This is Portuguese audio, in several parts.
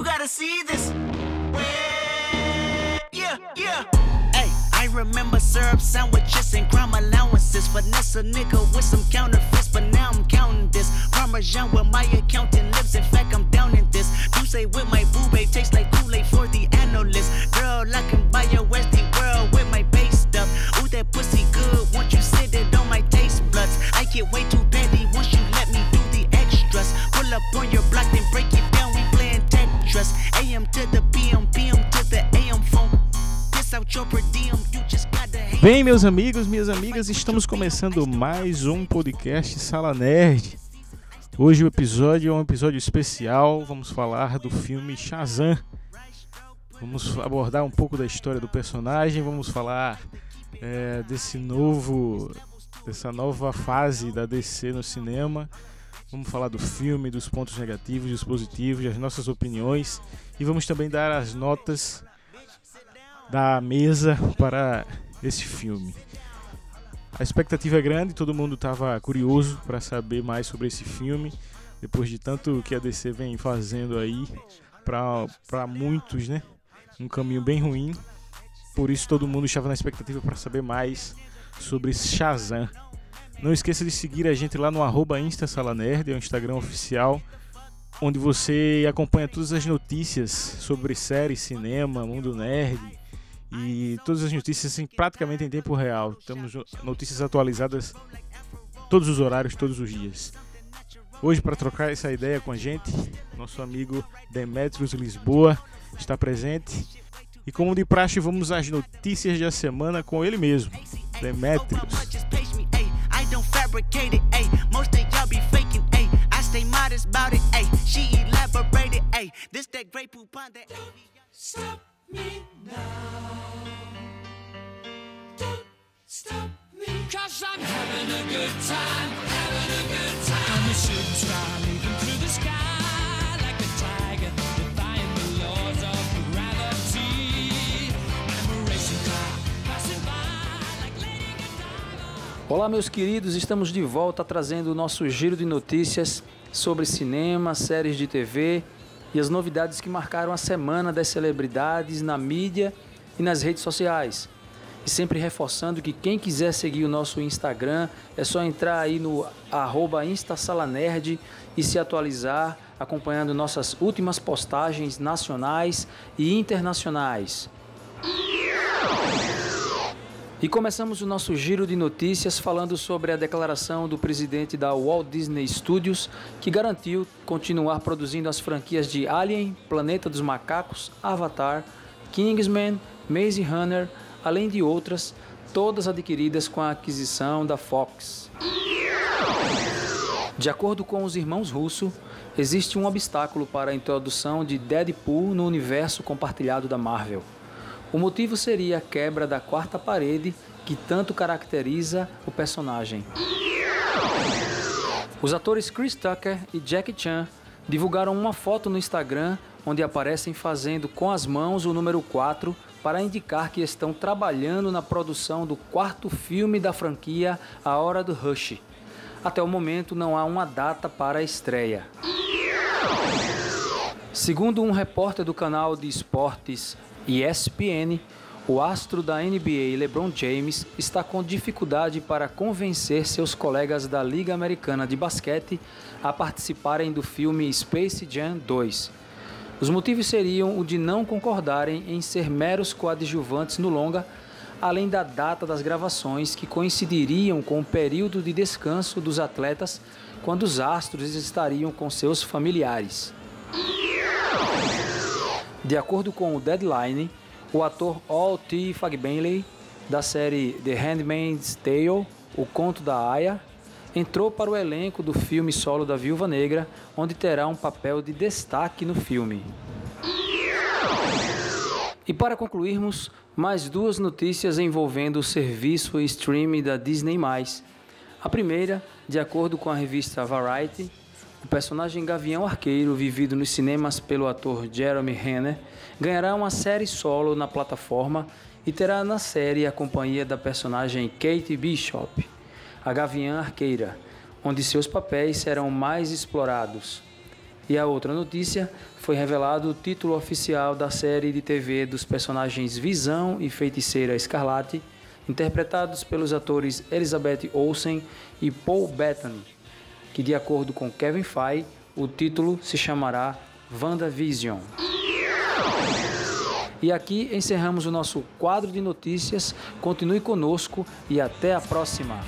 You gotta see this. Yeah, yeah. Hey, I remember syrup sandwiches and crime allowances. Finesse a nigga with some counterfeits, but now I'm counting this. Parmesan with my accountant lips. In fact, I'm down in this. You say with my boo babe tastes like Kool-Aid for the analyst. Girl, I can buy your Westie Bem, meus amigos, minhas amigas, estamos começando mais um podcast Sala Nerd. Hoje o episódio é um episódio especial. Vamos falar do filme Shazam. Vamos abordar um pouco da história do personagem. Vamos falar é, desse novo, dessa nova fase da DC no cinema. Vamos falar do filme, dos pontos negativos, dos positivos, das nossas opiniões e vamos também dar as notas da mesa para esse filme. A expectativa é grande, todo mundo estava curioso para saber mais sobre esse filme, depois de tanto que a DC vem fazendo aí para muitos, né? Um caminho bem ruim. Por isso todo mundo estava na expectativa para saber mais sobre Shazam. Não esqueça de seguir a gente lá no arroba InstaSalaNerd, é o Instagram oficial, onde você acompanha todas as notícias sobre séries, cinema, mundo nerd e todas as notícias assim, praticamente em tempo real. Temos notícias atualizadas todos os horários, todos os dias. Hoje, para trocar essa ideia com a gente, nosso amigo Demetrios Lisboa está presente. E como de praxe, vamos às notícias da semana com ele mesmo, Demetrios. Stop Olá, meus queridos, estamos de volta trazendo o nosso giro de notícias sobre cinema, séries de TV e as novidades que marcaram a semana das celebridades na mídia e nas redes sociais. E sempre reforçando que quem quiser seguir o nosso Instagram é só entrar aí no arroba InstaSalaNerd e se atualizar acompanhando nossas últimas postagens nacionais e internacionais. E começamos o nosso giro de notícias falando sobre a declaração do presidente da Walt Disney Studios, que garantiu continuar produzindo as franquias de Alien, Planeta dos Macacos, Avatar, Kingsman, Maze Runner, além de outras, todas adquiridas com a aquisição da Fox. De acordo com os irmãos Russo, existe um obstáculo para a introdução de Deadpool no universo compartilhado da Marvel. O motivo seria a quebra da quarta parede que tanto caracteriza o personagem. Os atores Chris Tucker e Jackie Chan divulgaram uma foto no Instagram onde aparecem fazendo com as mãos o número 4 para indicar que estão trabalhando na produção do quarto filme da franquia A Hora do Rush. Até o momento não há uma data para a estreia. Segundo um repórter do canal de esportes ESPN, o astro da NBA LeBron James está com dificuldade para convencer seus colegas da Liga Americana de Basquete a participarem do filme Space Jam 2. Os motivos seriam o de não concordarem em ser meros coadjuvantes no longa, além da data das gravações que coincidiriam com o período de descanso dos atletas quando os astros estariam com seus familiares. De acordo com o Deadline, o ator Al T. Fagbenley, da série The Handmaid's Tale, O Conto da Aya, entrou para o elenco do filme solo da Viúva Negra, onde terá um papel de destaque no filme. E para concluirmos, mais duas notícias envolvendo o serviço streaming da Disney+. A primeira, de acordo com a revista Variety, o personagem Gavião Arqueiro, vivido nos cinemas pelo ator Jeremy Renner, ganhará uma série solo na plataforma e terá na série a companhia da personagem Kate Bishop, a Gaviã Arqueira, onde seus papéis serão mais explorados. E a outra notícia foi revelado o título oficial da série de TV dos personagens Visão e Feiticeira Escarlate, interpretados pelos atores Elizabeth Olsen e Paul Bettany, que de acordo com Kevin Feige, o título se chamará WandaVision. E aqui encerramos o nosso quadro de notícias. Continue conosco e até a próxima.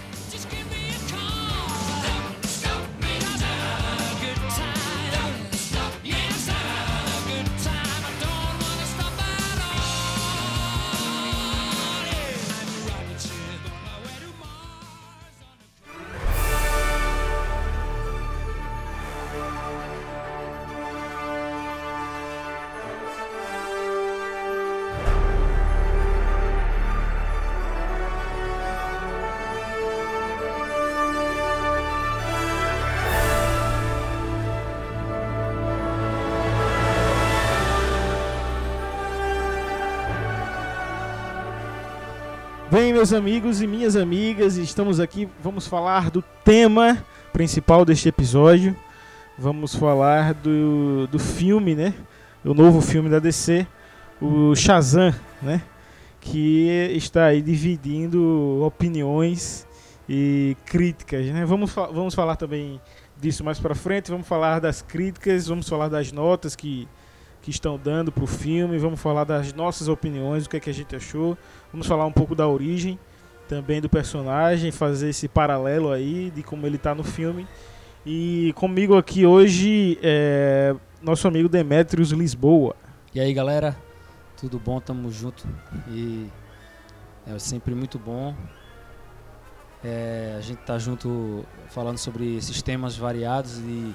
Bem, meus amigos e minhas amigas, estamos aqui, vamos falar do tema principal deste episódio. Vamos falar do, do filme, né? O novo filme da DC, o Shazam, né? Que está aí dividindo opiniões e críticas, né? Vamos, vamos falar também disso mais pra frente, vamos falar das críticas, vamos falar das notas que, que estão dando pro filme, vamos falar das nossas opiniões, o que, é que a gente achou. Vamos falar um pouco da origem também do personagem, fazer esse paralelo aí de como ele tá no filme. E comigo aqui hoje é nosso amigo Demetrius Lisboa. E aí galera, tudo bom? Tamo junto e é sempre muito bom é, a gente tá junto falando sobre esses temas variados e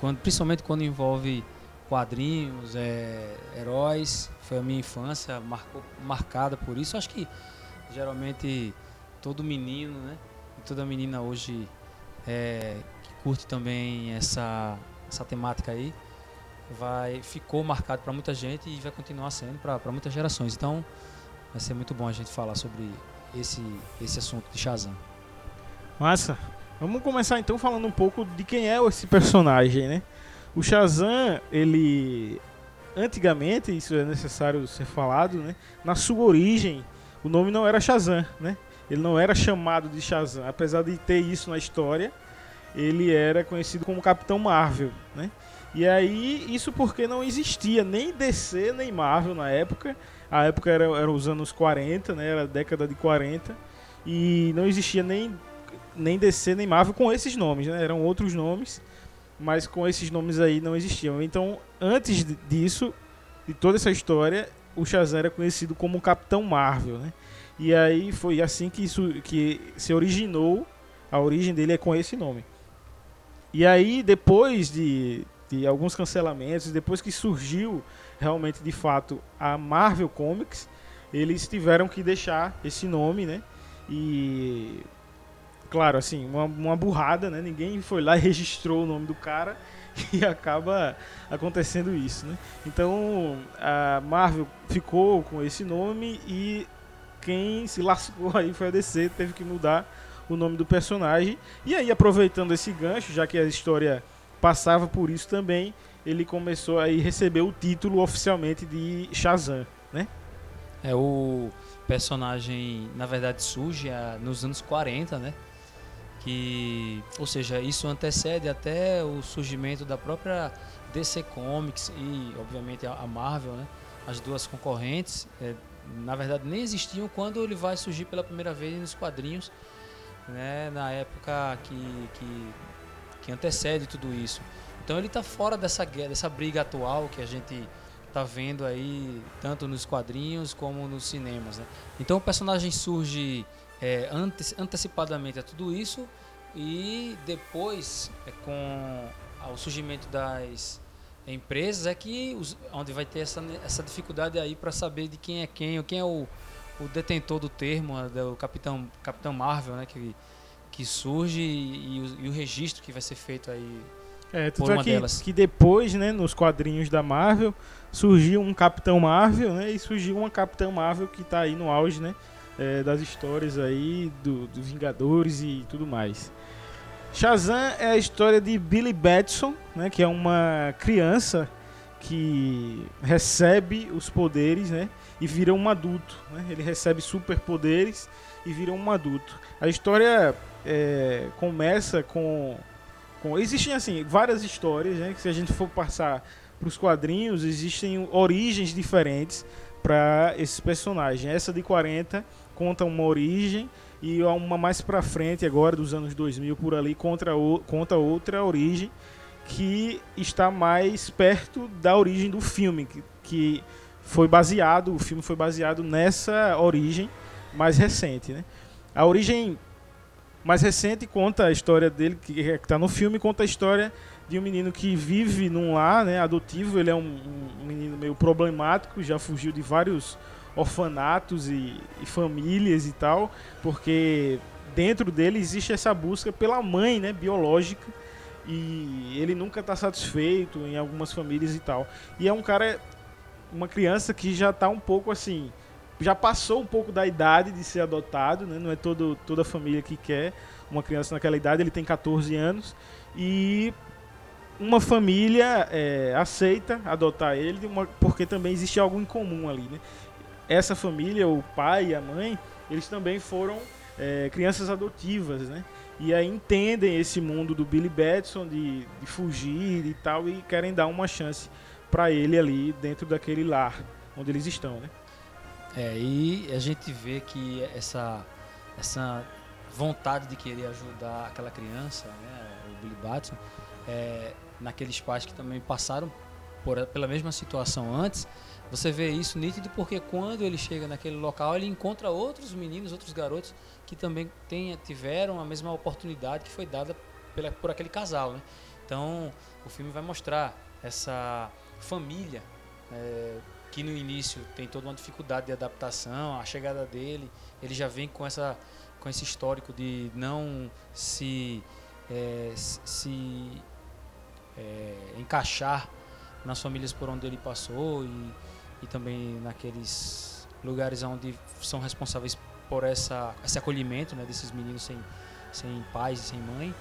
quando, principalmente quando envolve quadrinhos, é, heróis. Foi a minha infância marcou, marcada por isso. Acho que geralmente todo menino, né? E toda menina hoje é, que curte também essa, essa temática aí vai ficou marcado para muita gente e vai continuar sendo para muitas gerações. Então, vai ser muito bom a gente falar sobre esse esse assunto de Shazam. Massa. Vamos começar então falando um pouco de quem é esse personagem, né? O Shazam, ele antigamente, isso é necessário ser falado, né? Na sua origem, o nome não era Shazam, né? Ele não era chamado de Shazam, apesar de ter isso na história, ele era conhecido como Capitão Marvel, né? E aí, isso porque não existia nem DC nem Marvel na época. A época era, era os anos 40, né? Era a década de 40. E não existia nem nem DC nem Marvel com esses nomes, né? Eram outros nomes, mas com esses nomes aí não existiam. Então, antes disso, de toda essa história, o Shazam era conhecido como Capitão Marvel, né? E aí foi assim que isso que se originou, a origem dele é com esse nome. E aí depois de, de alguns cancelamentos, depois que surgiu realmente de fato a Marvel Comics, eles tiveram que deixar esse nome, né? E claro, assim, uma, uma burrada, né? Ninguém foi lá e registrou o nome do cara e acaba acontecendo isso, né? Então a Marvel ficou com esse nome e quem se lascou aí foi a DC, teve que mudar o nome do personagem. E aí, aproveitando esse gancho, já que a história passava por isso também, ele começou a receber o título oficialmente de Shazam. É o personagem, na verdade, surge ah, nos anos 40, né? Que, ou seja, isso antecede até o surgimento da própria DC Comics e, obviamente, a Marvel, né? As duas concorrentes, é, na verdade, nem existiam quando ele vai surgir pela primeira vez nos quadrinhos, né? Na época que, que, que antecede tudo isso. Então ele está fora dessa guerra, dessa briga atual que a gente tá vendo aí tanto nos quadrinhos como nos cinemas, né? Então o personagem surge é, ante- antecipadamente a tudo isso e depois é, com o surgimento das empresas é que os, onde vai ter essa, essa dificuldade aí para saber de quem é quem, ou quem é o, o detentor do termo, do Capitão Capitão Marvel, né, que que surge e, e o, e o registro que vai ser feito aí É, Por é uma que, delas. que depois, né, nos quadrinhos da Marvel, surgiu um Capitão Marvel, né, e surgiu uma Capitã Marvel que tá aí no auge, né, é, das histórias aí do, do Vingadores e tudo mais. Shazam é a história de Billy Batson, né, que é uma criança que recebe os poderes, né, e vira um adulto. Né? Ele recebe superpoderes e vira um adulto. A história é, começa com, com existem assim várias histórias, né, que se a gente for passar para os quadrinhos existem origens diferentes para esses personagens. Essa de 40 conta uma origem e uma mais para frente agora dos anos 2000 por ali contra o, conta outra origem que está mais perto da origem do filme que, que foi baseado o filme foi baseado nessa origem mais recente né? a origem mais recente conta a história dele que está no filme conta a história de um menino que vive num lar né, adotivo ele é um, um menino meio problemático já fugiu de vários orfanatos e, e famílias e tal, porque dentro dele existe essa busca pela mãe, né, biológica, e ele nunca está satisfeito em algumas famílias e tal. E é um cara, uma criança que já está um pouco assim, já passou um pouco da idade de ser adotado, né? Não é todo, toda família que quer uma criança naquela idade. Ele tem 14 anos e uma família é, aceita adotar ele, uma, porque também existe algo em comum ali, né? Essa família, o pai e a mãe, eles também foram é, crianças adotivas, né? E aí entendem esse mundo do Billy Batson de, de fugir e tal e querem dar uma chance para ele ali dentro daquele lar onde eles estão, né? É, e a gente vê que essa, essa vontade de querer ajudar aquela criança, né, o Billy Batson, é, naqueles pais que também passaram por, pela mesma situação antes, você vê isso nítido porque quando ele chega naquele local, ele encontra outros meninos, outros garotos que também tiveram a mesma oportunidade que foi dada pela, por aquele casal. Né? Então, o filme vai mostrar essa família é, que no início tem toda uma dificuldade de adaptação, a chegada dele, ele já vem com, essa, com esse histórico de não se, é, se é, encaixar nas famílias por onde ele passou e e também naqueles lugares onde são responsáveis por essa, esse acolhimento né, desses meninos sem, sem pais e sem mãe,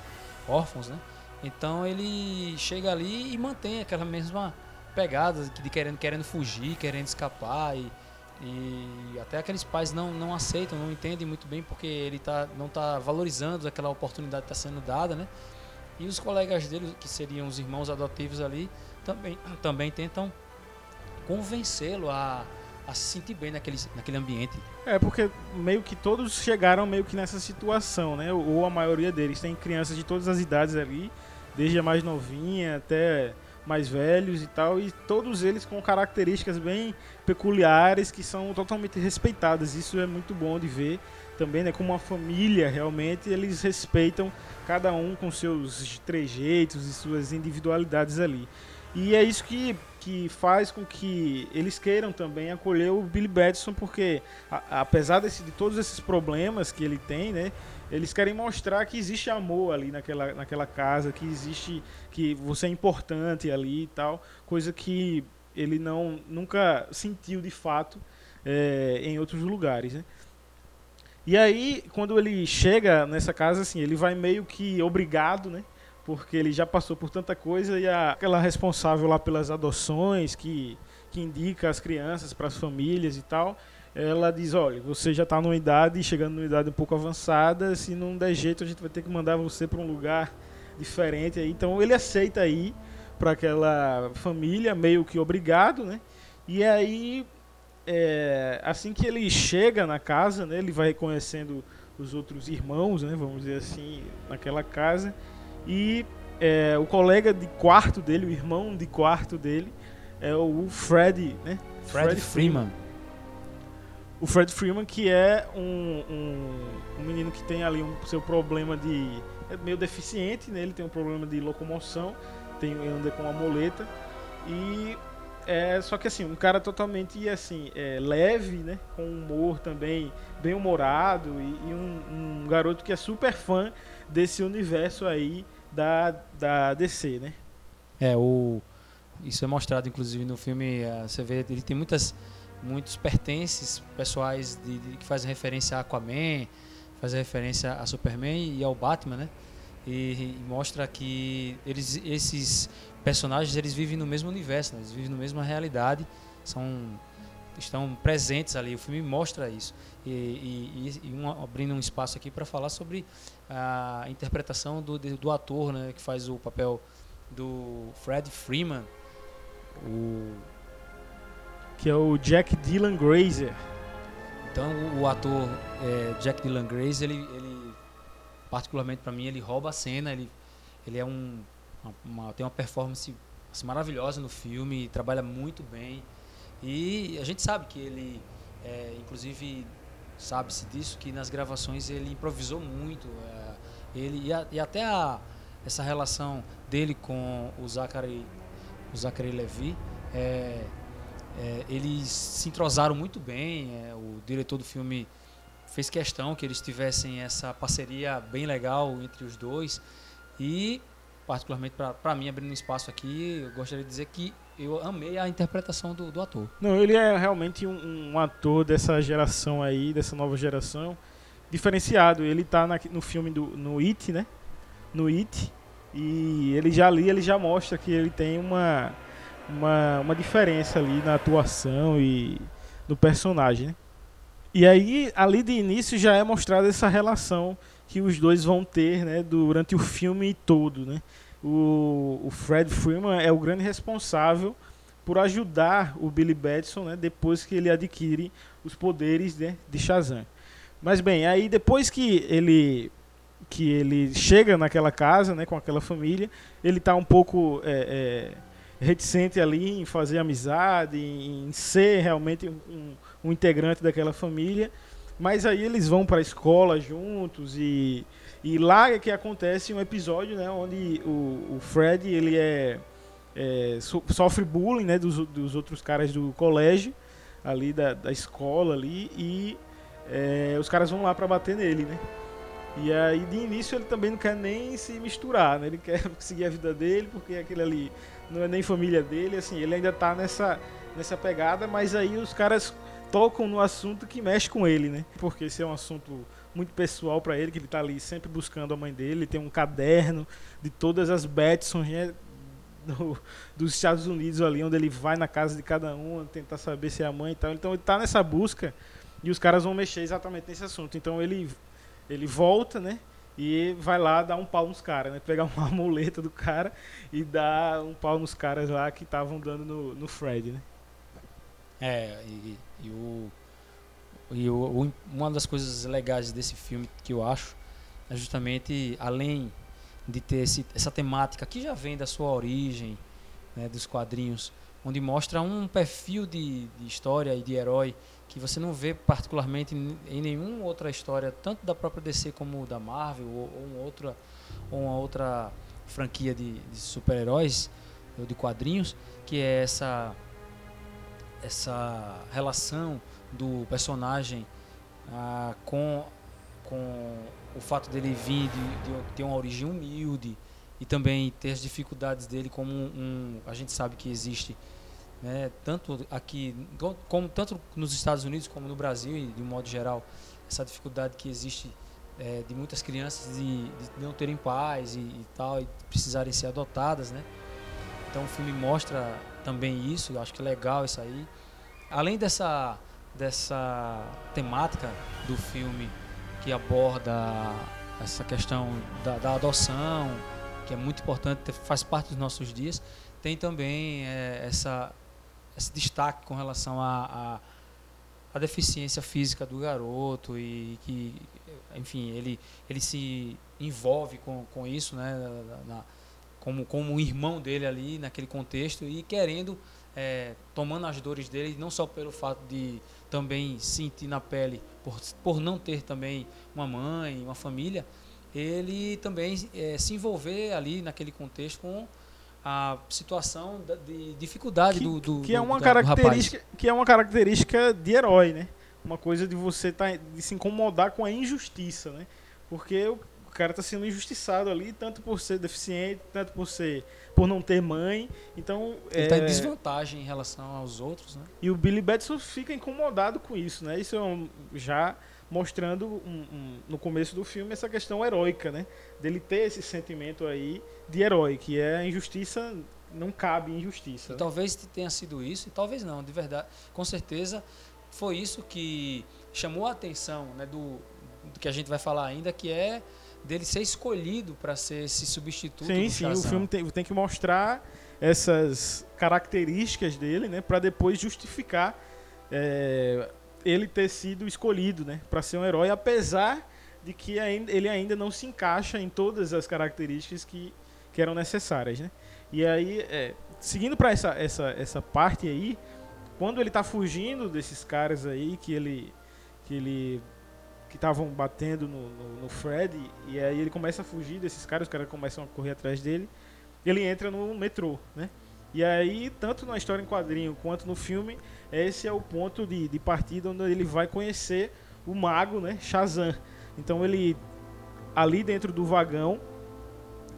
órfãos, né? Então ele chega ali e mantém aquela mesma pegada de querendo, querendo fugir, querendo escapar e, e até aqueles pais não, não aceitam, não entendem muito bem porque ele tá, não está valorizando aquela oportunidade que está sendo dada, né? E os colegas dele, que seriam os irmãos adotivos ali, também, também tentam convencê-lo a, a se sentir bem naquele, naquele ambiente. É, porque meio que todos chegaram meio que nessa situação, né? Ou a maioria deles. Tem crianças de todas as idades ali, desde a mais novinha até mais velhos e tal, e todos eles com características bem peculiares que são totalmente respeitadas. Isso é muito bom de ver também, né? Como uma família, realmente, eles respeitam cada um com seus trejeitos e suas individualidades ali. E é isso que que faz com que eles queiram também acolher o Billy Batson, porque a, apesar desse, de todos esses problemas que ele tem, né, eles querem mostrar que existe amor ali naquela, naquela casa, que existe, que você é importante ali e tal, coisa que ele não nunca sentiu de fato é, em outros lugares, né? E aí, quando ele chega nessa casa, assim, ele vai meio que obrigado, né? Porque ele já passou por tanta coisa e a, aquela responsável lá pelas adoções que, que indica as crianças para as famílias e tal, ela diz, olha, você já está numa idade, chegando numa idade um pouco avançada, se não der jeito a gente vai ter que mandar você para um lugar diferente aí. Então ele aceita ir para aquela família, meio que obrigado, né? E aí, é, assim que ele chega na casa, né, ele vai reconhecendo os outros irmãos, né, vamos dizer assim, naquela casa. E é, o colega de quarto dele, o irmão de quarto dele, é o Fred, né? Fred, Fred Freeman. O Fred Freeman, que é um, um, um menino que tem ali um seu problema de. É meio deficiente, né? Ele tem um problema de locomoção, tem, anda com uma muleta. E. É, só que assim, um cara totalmente assim, é, leve, né? Com humor também, bem humorado. E, e um, um garoto que é super fã desse universo aí da, da DC, né? É, o, isso é mostrado inclusive no filme, uh, você vê, ele tem muitas, muitos pertences pessoais de, de, que fazem referência a Aquaman, fazem referência a Superman e ao Batman, né? e, e mostra que eles, esses personagens eles vivem no mesmo universo, né? eles vivem na mesma realidade, são estão presentes ali. O filme mostra isso e, e, e um, abrindo um espaço aqui para falar sobre a interpretação do, do ator, né, que faz o papel do Fred Freeman, o Que é o Jack Dylan Grazer. Então o, o ator é, Jack Dylan Grace, ele, ele particularmente para mim, ele rouba a cena, ele, ele é um uma- uma- tem uma performance assim, maravilhosa no filme, trabalha muito bem e a gente sabe que ele, é, inclusive sabe-se disso que nas gravações ele improvisou muito, é, ele e, a- e até a, essa relação dele com o Zachary, o Zachary Levi, é, é, eles se entrosaram muito bem. é, o diretor do filme fez questão que eles tivessem essa parceria bem legal entre os dois. E, particularmente para mim, abrindo espaço aqui, eu gostaria de dizer que eu amei a interpretação do, do ator. Não, ele é realmente um, um ator dessa geração aí, dessa nova geração, diferenciado. Ele tá na- no filme do no It, né? No It. E ele já ali, ele já mostra que ele tem uma, uma, uma diferença ali na atuação e no personagem, né? E aí, ali de início já é mostrada essa relação que os dois vão ter, né, durante o filme todo, né? O, o Fred Freeman é o grande responsável por ajudar o Billy Batson, né, depois que ele adquire os poderes né, de Shazam. Mas bem, aí depois que ele que ele chega naquela casa, né, com aquela família, ele está um pouco é, é, reticente ali em fazer amizade, em, em ser realmente um, um integrante daquela família. Mas aí eles vão para a escola juntos e, e lá é que acontece um episódio, né, onde o, o Fred ele é é, so- sofre bullying né, dos, dos outros caras do colégio, ali da, da escola ali, e é, os caras vão lá pra bater nele, né? E aí de início ele também não quer nem se misturar, né? Ele quer seguir a vida dele, porque aquele ali não é nem família dele, assim, ele ainda tá nessa, nessa pegada, mas aí os caras tocam no assunto que mexe com ele, né? Porque esse é um assunto muito pessoal pra ele, que ele tá ali sempre buscando a mãe dele, ele tem um caderno de todas as Betsons, né? do- dos Estados Unidos ali, onde ele vai na casa de cada um, tentar saber se é a mãe e tal. Então ele tá nessa busca e os caras vão mexer exatamente nesse assunto. Então ele, ele volta, né? E vai lá dar um pau nos caras, né? Pegar uma muleta do cara e dar um pau nos caras lá que estavam dando no, no Fred, né? É, e, e o, e o, uma das coisas legais desse filme que eu acho é justamente, além de ter esse, essa temática que já vem da sua origem, né, dos quadrinhos, onde mostra um perfil de, de história e de herói que você não vê particularmente em, em nenhuma outra história, tanto da própria DC como da Marvel ou, ou uma outra ou uma outra franquia de, de super-heróis ou de quadrinhos, que é essa essa relação do personagem ah, com, com o fato dele vir de, de ter uma origem humilde e também ter as dificuldades dele como um, a gente sabe que existe né, tanto aqui co- como tanto nos Estados Unidos como no Brasil e de um modo geral essa dificuldade que existe eh, de muitas crianças de, de não terem pais e, e tal e precisarem ser adotadas né? Então o filme mostra também isso eu acho que é legal isso aí. Além dessa dessa temática do filme que aborda essa questão da, da adoção que é muito importante te- faz parte dos nossos dias tem também eh, essa esse destaque com relação à deficiência física do garoto e que enfim ele ele se envolve com, com isso né na- como como um irmão dele ali naquele contexto e querendo é, tomando as dores dele, não só pelo fato de também sentir na pele, por, por não ter também uma mãe, uma família, ele também é, se envolver ali naquele contexto com a situação da- de dificuldade Que, do, do que é uma do característica que é uma característica de herói, né? Uma coisa de você tá, de se incomodar com a injustiça, né? Porque cara tá sendo injustiçado ali, tanto por ser deficiente, tanto por ser por não ter mãe. Então, Ele está é, em desvantagem em relação aos outros, né? E o Billy Batson fica incomodado com isso, né? Isso é um- já mostrando um- um- no começo do filme essa questão heróica, né? Dele ter esse sentimento aí de herói, que é a injustiça, não cabe injustiça. E né? talvez tenha sido isso, e talvez não, de verdade. Com certeza foi isso que chamou a atenção né, do, do que a gente vai falar ainda, que é dele ser escolhido para ser esse substituto Sim, sim, o filme tem, tem que mostrar essas características dele, né, para depois justificar é, ele ter sido escolhido, né, para ser um herói, apesar de que ele ainda não se encaixa em todas as características que, que eram necessárias, né. E aí, é, seguindo para essa, essa, essa parte aí, quando ele tá fugindo desses caras aí que ele que ele que estavam batendo no, no, no Fred e aí ele começa a fugir desses caras, os caras começam a correr atrás dele. Ele entra no metrô, né? E aí, tanto na história em quadrinho quanto no filme, esse é o ponto de, de partida onde ele vai conhecer o mago, né? Shazam. Então ele ali dentro do vagão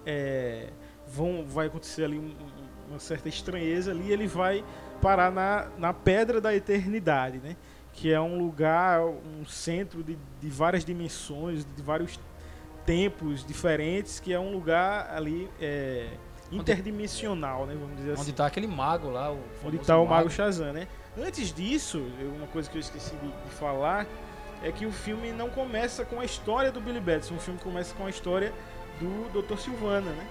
é, vão, vai acontecer ali um- um- uma certa estranheza ali, ele vai parar na, na Pedra da Eternidade, né? Que é um lugar, um centro de, de várias dimensões, de vários tempos diferentes, que é um lugar ali é, interdimensional, né? Vamos dizer Onde assim. está aquele mago lá, o Onde está o Mago Shazam, né? Antes disso, uma coisa que eu esqueci de, de falar é que o filme não começa com a história do Billy Batson, o filme começa com a história do Dr. Silvana, né?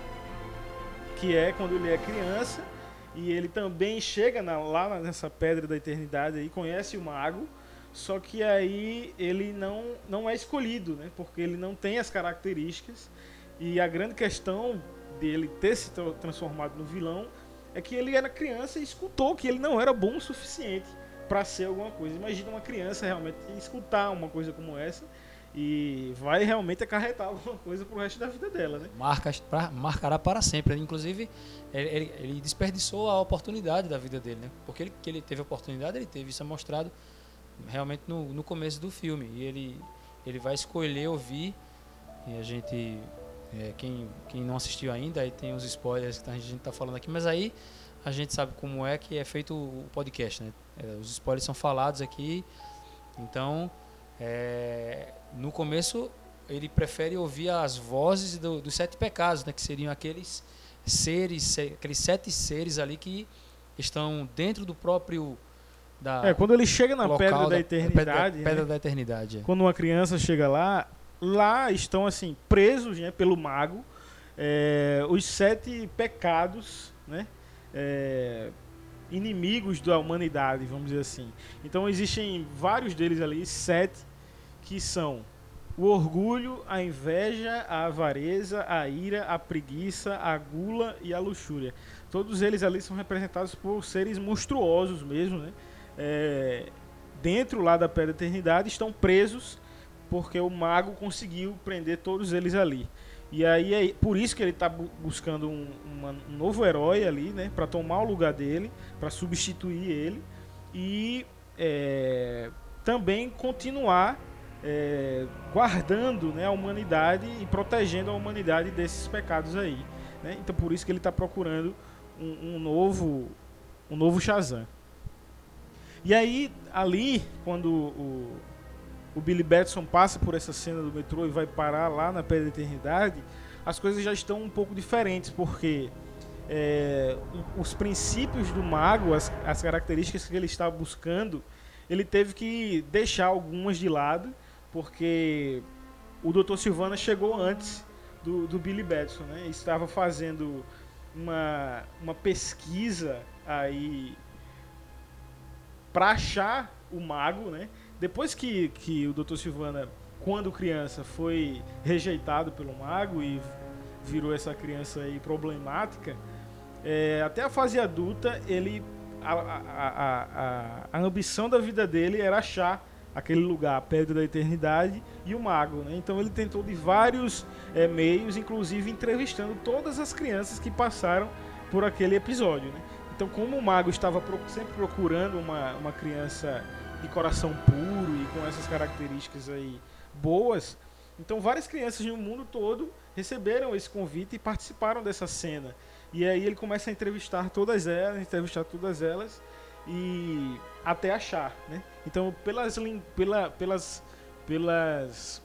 Que é quando ele é criança e ele também chega na- lá nessa Pedra da Eternidade e conhece o Mago, só que aí ele não, não é escolhido, né? Porque ele não tem as características e a grande questão dele ter se tra- transformado no vilão é que ele era criança e escutou que ele não era bom o suficiente para ser alguma coisa. Imagina uma criança realmente escutar uma coisa como essa e vai realmente acarretar alguma coisa pro resto da vida dela, né? Marca, pra- marcará para sempre. Inclusive, ele, ele- desperdiçou a oportunidade da vida dele, né? Porque ele, que ele teve a oportunidade, ele teve. Isso é mostrado realmente no, no começo do filme. E ele, ele vai escolher ouvir. E a gente. é, quem, quem não assistiu ainda, aí tem os spoilers que a gente está falando aqui, mas aí a gente sabe como é que é feito o podcast, né? É, os spoilers são falados aqui. Então, é, no começo ele prefere ouvir as vozes do- dos sete pecados, né, que seriam aqueles seres, se- aqueles sete seres ali que estão dentro do próprio da É, quando ele chega na Pedra da, pedra- Eternidade, pedra, né? da eternidade. é. quando uma criança chega lá, lá estão assim presos, né, pelo mago, é, os sete pecados, né, é, inimigos da humanidade, vamos dizer assim. Então existem vários deles ali, sete, que são o orgulho, a inveja, a avareza, a ira, a preguiça, a gula e a luxúria. Todos eles ali são representados por seres monstruosos mesmo, né? É, dentro lá da Pedra da Eternidade estão presos porque o mago conseguiu prender todos eles ali. E aí é por isso que ele está buscando um, uma- um novo herói ali, né, para tomar o lugar dele, para substituir ele e é, também continuar é, guardando né, a humanidade e protegendo a humanidade desses pecados aí. né? Então por isso que ele está procurando um, um novo um novo Shazam. E aí ali quando o, o Billy Batson passa por essa cena do metrô e vai parar lá na Pedra da Eternidade, as coisas já estão um pouco diferentes, porque é, os princípios do mago, as, as características que ele estava buscando, ele teve que deixar algumas de lado, porque o Dr. Silvana chegou antes do, do Billy Batson, né? Estava fazendo uma, uma pesquisa aí para achar o mago, né? Depois que, que o Dr. Silvana, quando criança, foi rejeitado pelo mago e virou essa criança aí problemática, é, até a fase adulta, ele a, a, a, a, ambição da vida dele era achar aquele lugar, a Pedra da Eternidade e o mago, né? Então ele tentou de vários é, meios, inclusive entrevistando todas as crianças que passaram por aquele episódio, né? Então, como o mago estava sempre procurando uma, uma criança de coração puro e com essas características aí boas, então várias crianças no mundo todo receberam esse convite e participaram dessa cena. E aí ele começa a entrevistar todas elas, entrevistar todas elas e até achar, né? Então, pelas pela, pelas pelas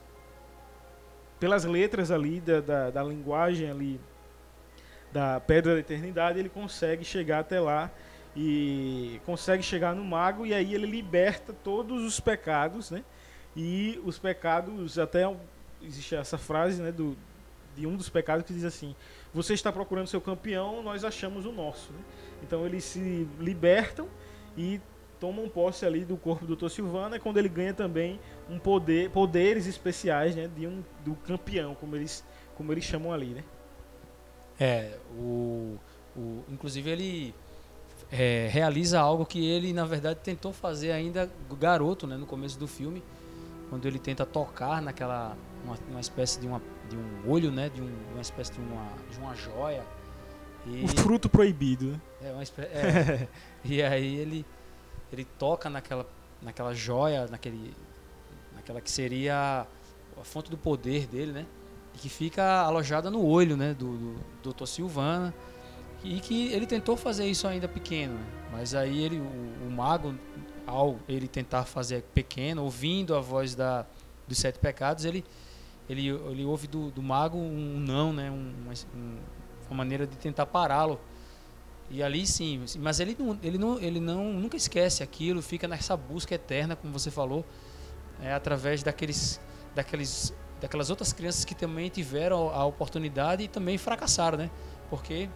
pelas letras ali da, da, da linguagem ali da Pedra da Eternidade, ele consegue chegar até lá e consegue chegar no mago e aí ele liberta todos os pecados, né? E os pecados até existe essa frase, né, do de um dos pecados que diz assim: "Você está procurando seu campeão, nós achamos o nosso", né? Então eles se libertam e tomam posse ali do corpo do Dr. Silvana, é quando ele ganha também um poder, poderes especiais, né, de um do campeão, como eles como eles chamam ali, né? É, o, o, inclusive ele é, realiza algo que ele, na verdade, tentou fazer ainda garoto, né, no começo do filme, quando ele tenta tocar naquela uma, uma espécie de, uma, de um olho, né, de um, uma espécie de uma, de uma joia. E, O fruto proibido, né? é, uma espé- é, e aí ele ele toca naquela naquela joia, naquele naquela que seria a fonte do poder dele, né? E que fica alojada no olho, né, do, do Dr. Silvana. E que ele tentou fazer isso ainda pequeno, né? mas aí ele o, o mago ao ele tentar fazer pequeno, ouvindo a voz da dos sete pecados, ele ele, ele ouve do, do mago um não, né, um, um- uma maneira de tentar pará-lo. E ali sim, mas ele ele não, ele não nunca esquece aquilo, fica nessa busca eterna, como você falou, é, através daqueles, daqueles, daquelas outras crianças que também tiveram a oportunidade e também fracassaram, né? Porque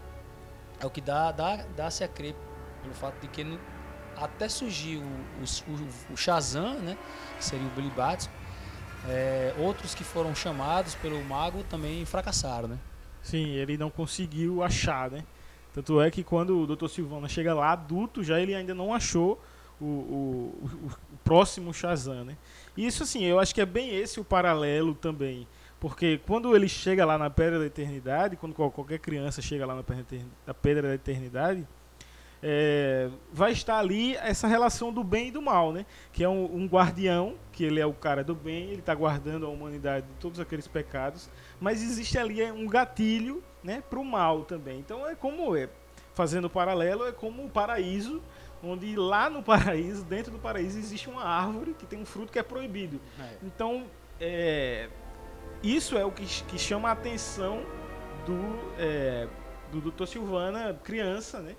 é o que dá, dá, dá-se a crer pelo fato de que no- até surgiu o, o, o Shazam, né? Que seria o Billy Batson. é, outros que foram chamados pelo mago também fracassaram, né? Sim, ele não conseguiu achar, né? Tanto é que quando o Dr. Silvana chega lá, adulto, já ele ainda não achou o, o, o- o próximo Shazam, né? E isso, assim, eu acho que é bem esse o paralelo também. Porque quando ele chega lá na Pedra da Eternidade, quando qual- qualquer criança chega lá na Pedra da Eternidade, é, vai estar ali essa relação do bem e do mal, né? Que é um, um guardião, que ele é o cara do bem, ele está guardando a humanidade de todos aqueles pecados, mas existe ali é, um gatilho, né, para o mal também. Então é como é, fazendo paralelo, é como o paraíso, onde lá no paraíso, dentro do paraíso, existe uma árvore que tem um fruto que é proibido. Então, é, isso é o que, que chama a atenção do, é, do Dr. Silvana, criança, né?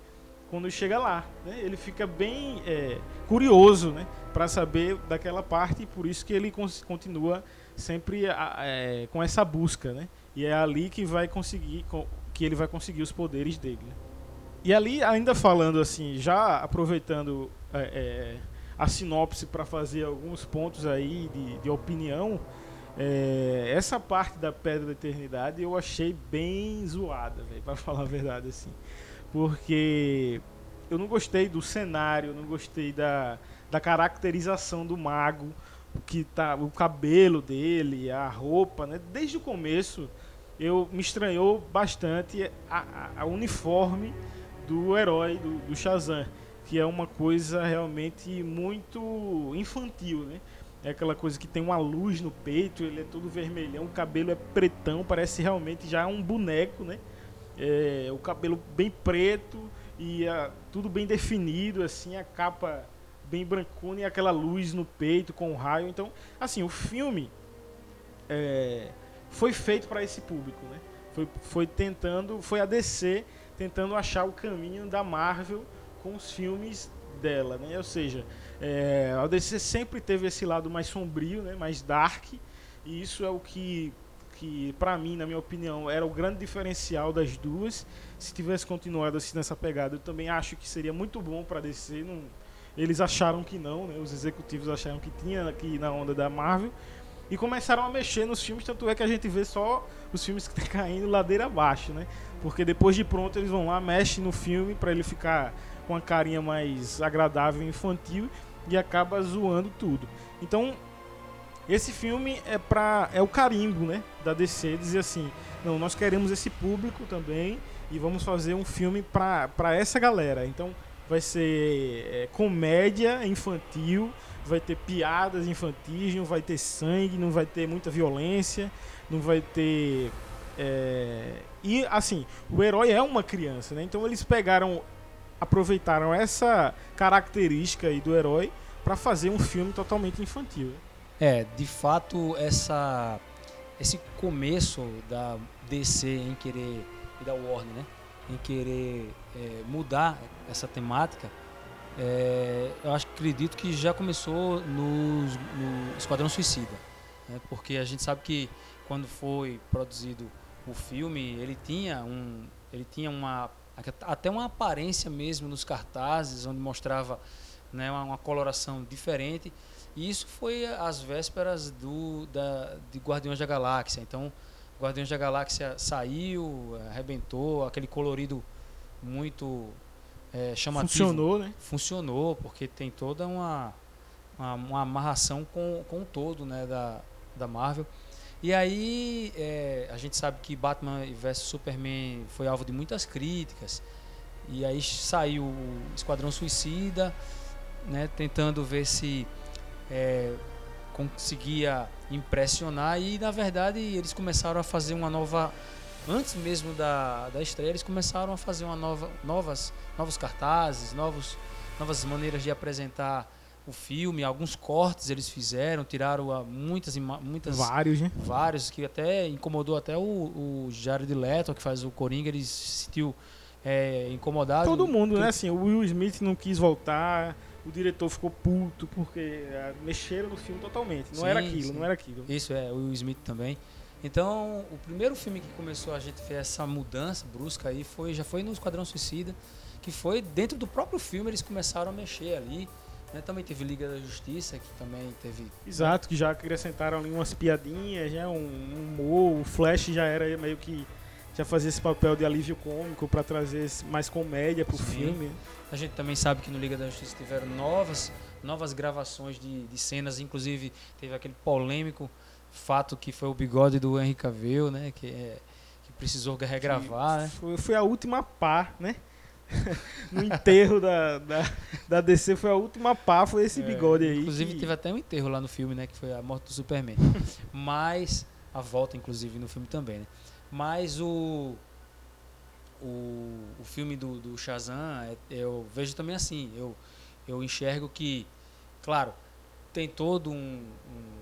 Quando chega lá, né? Ele fica bem é, curioso, né? Para saber daquela parte e por isso que ele continua sempre é, com essa busca, né? E é ali que vai conseguir, co- que ele vai conseguir os poderes dele. E ali, ainda falando assim, já aproveitando é, é, a sinopse para fazer alguns pontos aí de, de opinião, é, essa parte da Pedra da Eternidade eu achei bem zoada, para falar a verdade assim, porque eu não gostei do cenário, não gostei da, da caracterização do mago, que tá, o cabelo dele, a roupa, né? Desde o começo eu me estranhou bastante a, a- a uniforme do herói do, do Shazam, que é uma coisa realmente muito infantil, né? É aquela coisa que tem uma luz no peito, ele é todo vermelhão, o cabelo é pretão, parece realmente já um boneco, né? É, o cabelo bem preto e a- tudo bem definido, assim, a capa bem brancona e aquela luz no peito com o raio. Então, assim, o filme é, foi feito para esse público, né? Foi, foi tentando, foi a DC tentando achar o caminho da Marvel com os filmes dela, né? Ou seja, é, a DC sempre teve esse lado mais sombrio, né? Mais dark, e isso é o que que para mim, na minha opinião, era o grande diferencial das duas. Se tivesse continuado assim nessa pegada, eu também acho que seria muito bom para DC. Não, eles acharam que não, né? Os executivos acharam que tinha aqui na onda da Marvel e começaram a mexer nos filmes, tanto é que a gente vê só os filmes que estão caindo ladeira abaixo, né? Porque depois de pronto eles vão lá, mexem no filme para ele ficar com a carinha mais agradável e infantil e acaba zoando tudo. Então, esse filme é para é o carimbo, né, da DC dizer assim, não, nós queremos esse público também e vamos fazer um filme para essa galera. Então, vai ser é, comédia infantil, vai ter piadas infantis, não vai ter sangue, não vai ter muita violência, não vai ter é, e assim, o herói é uma criança, né? Então eles pegaram, aproveitaram essa característica aí do herói para fazer um filme totalmente infantil. né? É, de fato, essa, esse começo da DC em querer, e da Warner, né? Em querer é, mudar essa temática, é, eu acho, acredito que já começou nos- no Esquadrão Suicida. né? Porque a gente sabe que quando foi produzido o filme, ele tinha um, ele tinha uma até uma aparência mesmo nos cartazes, onde mostrava né, uma, uma coloração diferente. E isso foi às vésperas do da, de Guardiões da Galáxia. Então, Guardiões da Galáxia saiu, arrebentou, aquele colorido muito é, chamativo Funcionou, né? funcionou porque tem toda uma, uma, uma amarração com, com o todo né, da, da Marvel. E aí é, a gente sabe que Batman vs Superman foi alvo de muitas críticas. E aí saiu o Esquadrão Suicida, né, tentando ver se é, conseguia impressionar. E na verdade eles começaram a fazer uma nova. Antes mesmo da, da estreia, eles começaram a fazer uma nova, novas, novos cartazes, novos, novas maneiras de apresentar o filme. Alguns cortes eles fizeram, tiraram ah, muitas, muitas Vários, né? vários que até incomodou até o, o Jared Leto que faz o Coringa ele se sentiu é, incomodado Todo mundo, né? Assim, o Will Smith não quis voltar, o diretor ficou puto porque ah, mexeram no filme totalmente. Não era Sim, aquilo, sim. não era aquilo. isso é o Will Smith também então o primeiro filme que começou a gente ver essa mudança brusca aí foi já foi no Esquadrão Suicida que foi dentro do próprio filme eles começaram a mexer ali né? também teve Liga da Justiça que também teve Exato, que já acrescentaram ali umas piadinhas, já um um humor, o Flash já era meio que já fazia esse papel de alívio cômico pra trazer mais comédia pro Sim. filme. A gente também sabe que no Liga da Justiça tiveram novas, novas gravações de, de cenas, inclusive teve aquele polêmico fato que foi o bigode do Henry Cavill, né? Que, é- que precisou regravar, né? Foi, foi a última pá, né? no enterro da, da, da DC foi a última pá, foi esse É, bigode aí. Inclusive que- teve até um enterro lá no filme, né? Que foi a morte do Superman. Mas a volta, inclusive, no filme também, né? Mas o o, o filme do, do Shazam, é- eu vejo também assim. Eu, eu enxergo que, claro, tem todo um, um,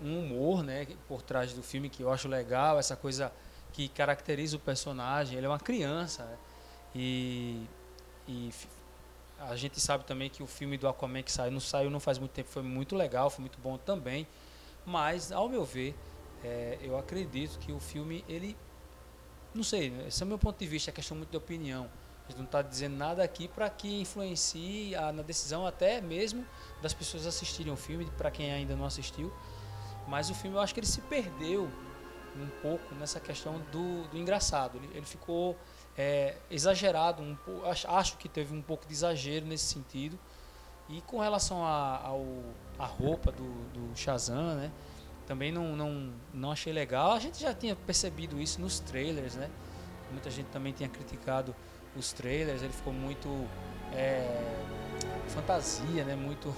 um humor, né? Por trás do filme que eu acho legal, essa coisa que caracteriza o personagem. Ele é uma criança, né? E, e a gente sabe também que o filme do Aquaman que saiu, não saiu não faz muito tempo, foi muito legal, foi muito bom também. Mas, ao meu ver, é, eu acredito que o filme, ele. Não sei, esse é o meu ponto de vista, é questão muito de opinião. A gente não está dizendo nada aqui para que influencie a, na decisão até mesmo das pessoas assistirem o filme, para quem ainda não assistiu. Mas o filme eu acho que ele se perdeu um pouco nessa questão do, do engraçado. Ele, ele ficou é, exagerado, um, acho, que teve um pouco de exagero nesse sentido. E com relação a, ao, a roupa do, do Shazam, né? Também não, não, não achei legal. A gente já tinha percebido isso nos trailers, né? Muita gente também tinha criticado os trailers. Ele ficou muito é, fantasia, né? Muito,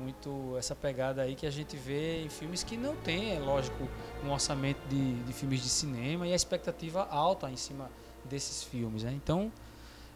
muito essa pegada aí que a gente vê em filmes que não tem, é lógico, um orçamento de, de filmes de cinema e a expectativa alta em cima desses filmes, né? Então,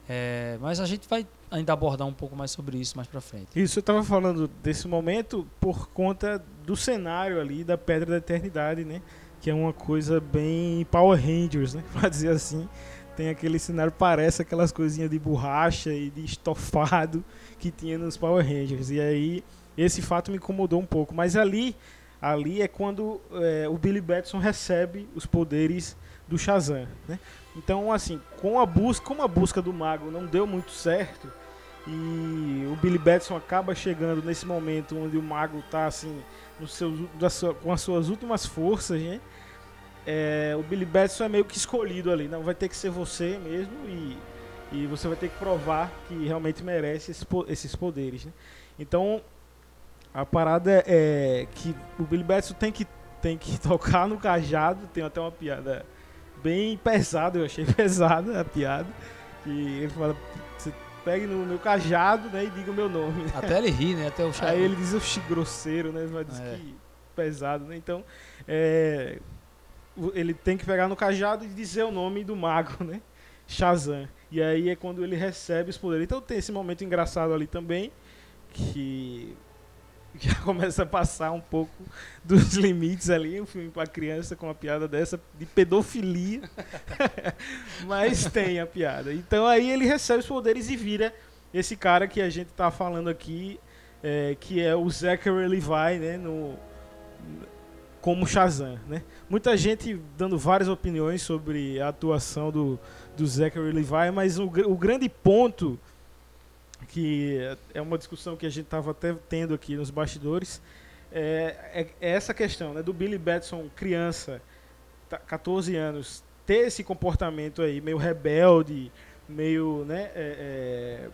é, mas a gente vai ainda abordar um pouco mais sobre isso mais pra frente. Isso, eu tava falando desse momento por conta do cenário ali da Pedra da Eternidade, né? Que é uma coisa bem Power Rangers, né? Pra dizer assim. Tem aquele cenário, parece aquelas coisinhas de borracha e de estofado que tinha nos Power Rangers. E aí, esse fato me incomodou um pouco. Mas ali, ali é quando é, o Billy Batson recebe os poderes do Shazam, né? Então, assim, com a busca, como a busca do mago não deu muito certo, e o Billy Batson acaba chegando nesse momento onde o mago está assim no seu, sua- com as suas últimas forças, né? É, o Billy Batson é meio que escolhido ali, não vai ter que ser você mesmo e, e você vai ter que provar que realmente merece esses poderes, né? Então a parada é que o Billy Batson tem que tem que tocar no cajado, tem até uma piada bem pesada, eu achei pesada a piada, que ele fala, você pegue no meu cajado, né, e diga o meu nome. Até ele ri, né? Até o Aí ele diz oxi, grosseiro, né? Mas diz É. que pesado, né? Então, é, ele tem que pegar no cajado e dizer o nome do mago, né? Shazam. E aí é quando ele recebe os poderes. Então tem esse momento engraçado ali também, que já começa a passar um pouco dos limites ali, um filme para criança com uma piada dessa de pedofilia. Mas tem a piada. Então aí ele recebe os poderes e vira esse cara que a gente tá falando aqui, é, que é o Zachary Levi, né, no como Shazam, né? Muita gente dando várias opiniões sobre a atuação do, do Zachary Levi, mas o, o grande ponto que é uma discussão que a gente estava até tendo aqui nos bastidores é, é- é essa questão, né, do Billy Batson criança, tá- 14 anos, ter esse comportamento aí meio rebelde, meio, né, é-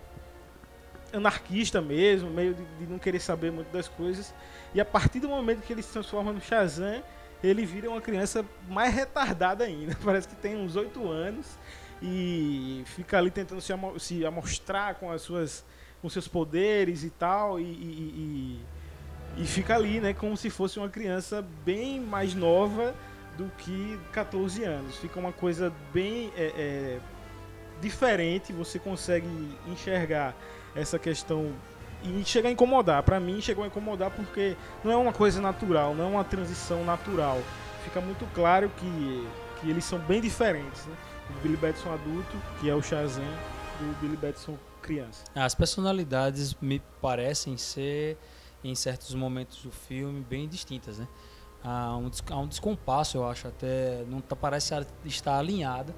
é, anarquista mesmo, meio de, de não querer saber muito das coisas. E a partir do momento que ele se transforma no Shazam, ele vira uma criança mais retardada ainda. Parece que tem uns 8 anos e fica ali tentando se, se amostrar com as suas com seus poderes e tal e, e- e- e fica ali, né, como se fosse uma criança bem mais nova do que 14 anos. Fica uma coisa bem é, é, diferente. Você consegue enxergar essa questão e chega a incomodar. Pra mim, chegou a incomodar porque não é uma coisa natural, não é uma transição natural. Fica muito claro que, que eles são bem diferentes, né? O Billy Batson adulto, que é o Shazam, do Billy Batson criança. As personalidades me parecem ser, em certos momentos do filme, bem distintas, né? Há um, há um descompasso, eu acho, até não tá, parece estar alinhada.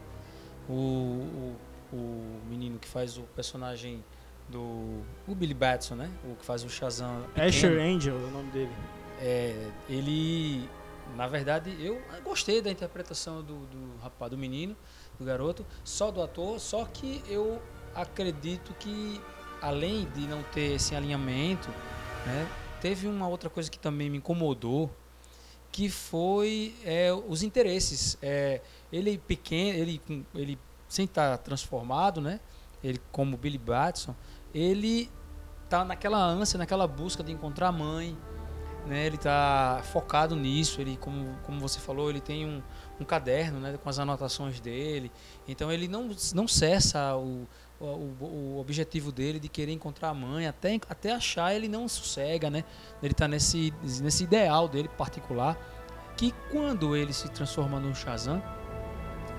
O, o, o menino que faz o personagem do o Billy Batson, né? O que faz o Shazam pequeno, Asher Angel é o nome dele. é, ele, na verdade, eu gostei da interpretação do, do rapaz, do menino, do garoto, só do ator, só que eu acredito que, além de não ter esse alinhamento, né, teve uma outra coisa que também me incomodou, que foi é, os interesses. É, ele pequeno, ele, ele sem estar transformado, né? Ele como Billy Batson, ele tá naquela ânsia, naquela busca de encontrar a mãe, né? Ele tá focado nisso. Ele, como, como você falou, ele tem um, um caderno, né? Com as anotações dele. Então ele não, não cessa o, o, o objetivo dele de querer encontrar a mãe, até, até achar ele não sossega, né? Ele tá nesse, nesse ideal dele particular, que quando ele se transforma no Shazam,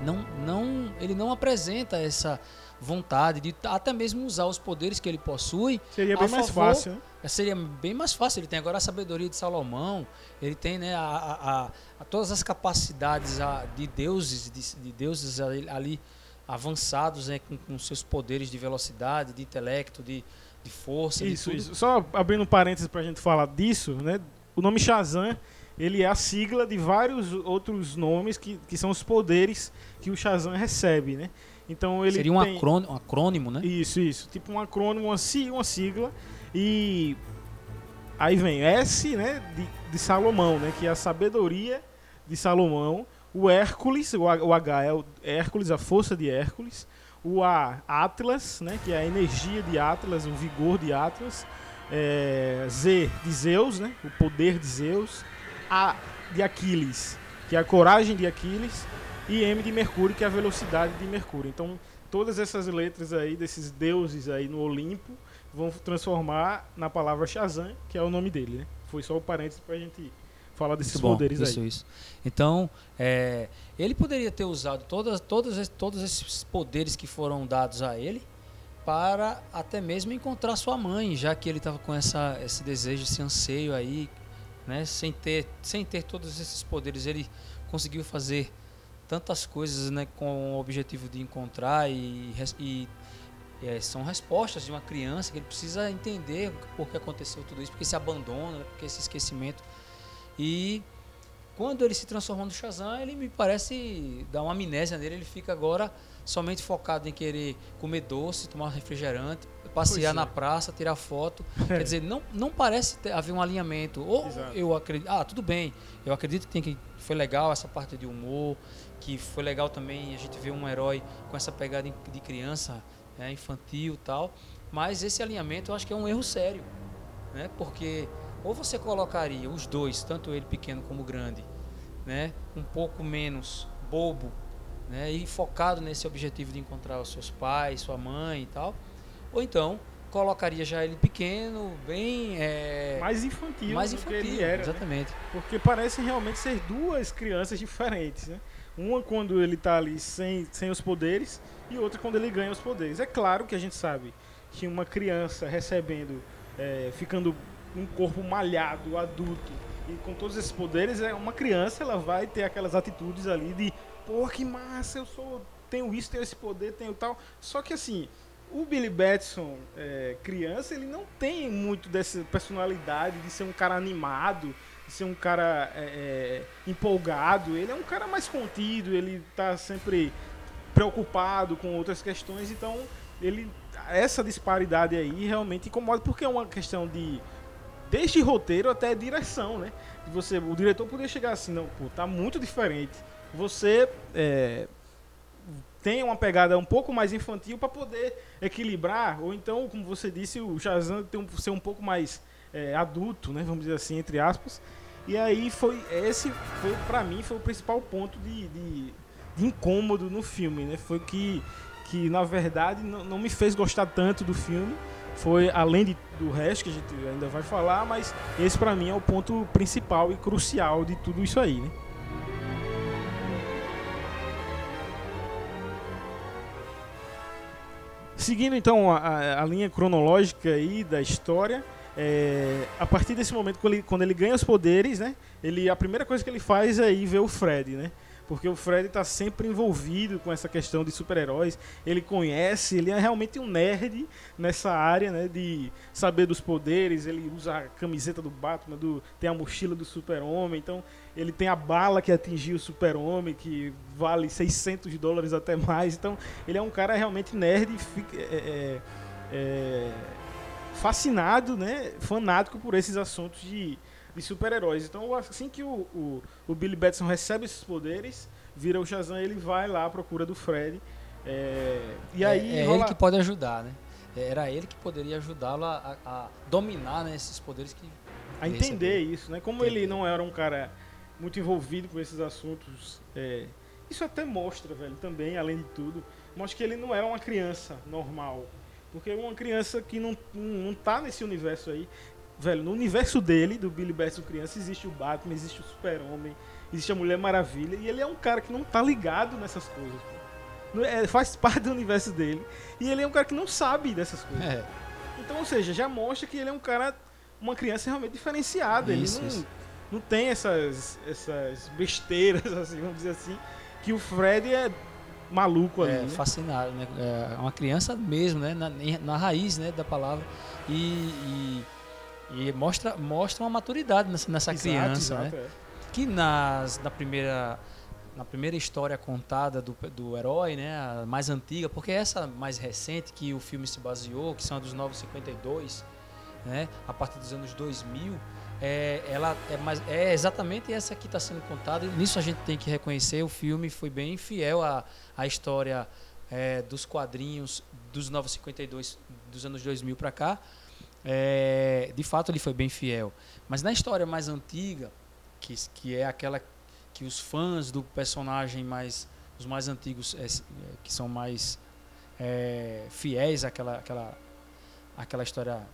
não, não, ele não apresenta essa vontade de até mesmo usar os poderes que ele possui Seria bem mais fácil, né? Seria bem mais fácil. Ele tem agora a sabedoria de Salomão. Ele tem né, a, a- a- a todas as capacidades a- de deuses, de, de deuses ali, avançados né, com, com seus poderes de velocidade, de intelecto, de, de força, Isso, de isso. Só abrindo um parênteses pra gente falar disso, né? O nome Shazam, ele é a sigla de vários outros nomes que, que são os poderes que o Shazam recebe, né? Então ele Seria um tem... acrônimo, um acrônimo, né? Isso, isso. Tipo um acrônimo, uma, uma sigla. E aí vem S, né? De, de Salomão, né? Que é a sabedoria de Salomão. O Hércules, o, H- é o Hércules, a força de Hércules. O A, Atlas, né? Que é a energia de Atlas, o vigor de Atlas. É, Z, de Zeus, né? O poder de Zeus. A, de Aquiles, que é a coragem de Aquiles. E M de Mercúrio, que é a velocidade de Mercúrio. Então, todas essas letras aí desses deuses aí no Olimpo vão transformar na palavra Shazam, que é o nome dele, né? Foi só o parênteses pra gente falar desses Muito bom, poderes isso, aí. Isso. Então, é, ele poderia ter usado todas, todas, todos esses poderes que foram dados a ele para até mesmo encontrar sua mãe, já que ele estava com essa, esse desejo, esse anseio aí, né? Sem ter, sem ter todos esses poderes, ele conseguiu fazer tantas coisas, né? Com o objetivo de encontrar e, e é, são respostas de uma criança que ele precisa entender por que aconteceu tudo isso, porque esse abandono, porque esse esquecimento. E quando ele se transforma no Shazam, ele me parece dar uma amnésia nele, ele fica agora somente focado em querer comer doce, tomar refrigerante, passear é. na praça, tirar foto. Quer dizer, não, não parece ter, haver um alinhamento. Ou Exato. eu acredito, ah, tudo bem. Eu acredito que tem que foi legal essa parte de humor, que foi legal também a gente ver um herói com essa pegada de criança, né, infantil, e tal. Mas esse alinhamento eu acho que é um erro sério, né? Porque ou você colocaria os dois, tanto ele pequeno como grande, né, um pouco menos bobo, né, e focado nesse objetivo de encontrar os seus pais, sua mãe e tal, ou então colocaria já ele pequeno, bem. é, Mais infantil mais do que infantil. ele era. né? exatamente. Porque parecem realmente ser duas crianças diferentes, né? Uma quando ele tá ali sem, sem os poderes e outra quando ele ganha os poderes. É claro que a gente sabe que uma criança recebendo, é, ficando um corpo malhado, adulto e com todos esses poderes, é uma criança ela vai ter aquelas atitudes ali de, pô, que massa, eu sou, tenho isso, tenho esse poder, tenho tal. Só que assim, o Billy Batson, é, criança, ele não tem muito dessa personalidade de ser um cara animado, ser um cara é, é, empolgado. Ele é um cara mais contido, ele tá sempre preocupado com outras questões, então ele essa disparidade aí realmente incomoda porque é uma questão de desde roteiro até direção, né? Você, o diretor poderia chegar assim, não, pô, tá muito diferente. Você é, tem uma pegada um pouco mais infantil para poder equilibrar, ou então, como você disse, o Shazam tem um, ser um pouco mais é, adulto, né? Vamos dizer assim, entre aspas. E aí foi esse foi para mim foi o principal ponto de, de, de incômodo no filme, né? Foi que que na verdade não, não me fez gostar tanto do filme. Foi além de, do resto que a gente ainda vai falar, mas esse para mim é o ponto principal e crucial de tudo isso aí, né? Seguindo então a, a- linha cronológica aí da história, é, a partir desse momento quando ele, quando ele ganha os poderes, né? Ele a primeira coisa que ele faz é ir ver o Fred, né? Porque o Fred está sempre envolvido com essa questão de super-heróis. Ele conhece, ele é realmente um nerd nessa área, né? De saber dos poderes. Ele usa a camiseta do Batman, do, tem a mochila do Super-Homem. Então, ele tem a bala que atingiu o Super-Homem, que vale 600 dólares até mais. Então, ele é um cara realmente nerd fica, é, é, é, fascinado, né? Fanático por esses assuntos de, de super-heróis. Então, assim que o, o, o Billy Batson recebe esses poderes, vira o Shazam, ele vai lá à procura do Fred. é, e aí é, é rola- ele que pode ajudar, né? Era ele que poderia ajudá-lo a, a dominar né, esses poderes que. a entender recebeu. isso, né? Como Entender. ele não era um cara muito envolvido com esses assuntos, é, isso até mostra, velho, também, além de tudo, mostra que ele não era uma criança normal. Porque uma criança que não, não, tá nesse universo aí, velho, no universo dele, do Billy Batson criança, existe o Batman, existe o Super-Homem, existe a Mulher Maravilha, e ele é um cara que não tá ligado nessas coisas, pô. É, faz parte do universo dele, e ele é um cara que não sabe dessas coisas. É, Então, ou seja, já mostra que ele é um cara, uma criança realmente diferenciada. Isso, ele não, isso. não tem essas, essas besteiras, assim, vamos dizer assim, que o Fred é maluco ali. é né? fascinado, né? É uma criança mesmo, né? Na, na raiz né, da palavra. E, e, e mostra, mostra uma maturidade nessa, nessa Exato, criança, né? exato, é. que nas, na primeira na primeira história contada do, do herói, né, a mais antiga, porque essa mais recente que o filme se baseou, que são a dos 952, né, a partir dos anos 2000, é, ela é, mais, é exatamente essa que está sendo contada. E nisso a gente tem que reconhecer, o filme foi bem fiel à, à história é, dos quadrinhos dos 952 dos anos 2000 para cá. É, de fato, ele foi bem fiel. Mas na história mais antiga, que, que é aquela que os fãs do personagem mais os mais antigos é, que são mais é, fiéis àquela, àquela, àquela história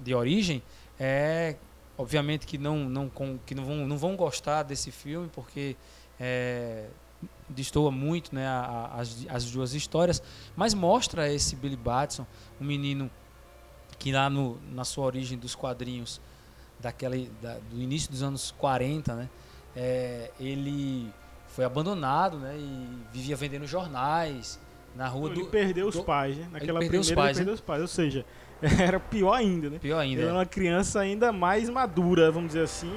de origem é obviamente que não não que não vão não vão gostar desse filme porque é, destoa muito né as, as duas histórias mas mostra esse Billy Batson um menino que lá no, na sua origem dos quadrinhos daquela da- do início dos anos 40 né é, ele foi abandonado, né? E vivia vendendo jornais na rua Ele do. perdeu os do- pais, né? Naquela perdeu os primeira pais, ele perdeu os pais. Ou seja, era pior ainda, né? Pior ainda. Ele era uma criança ainda mais madura, vamos dizer assim,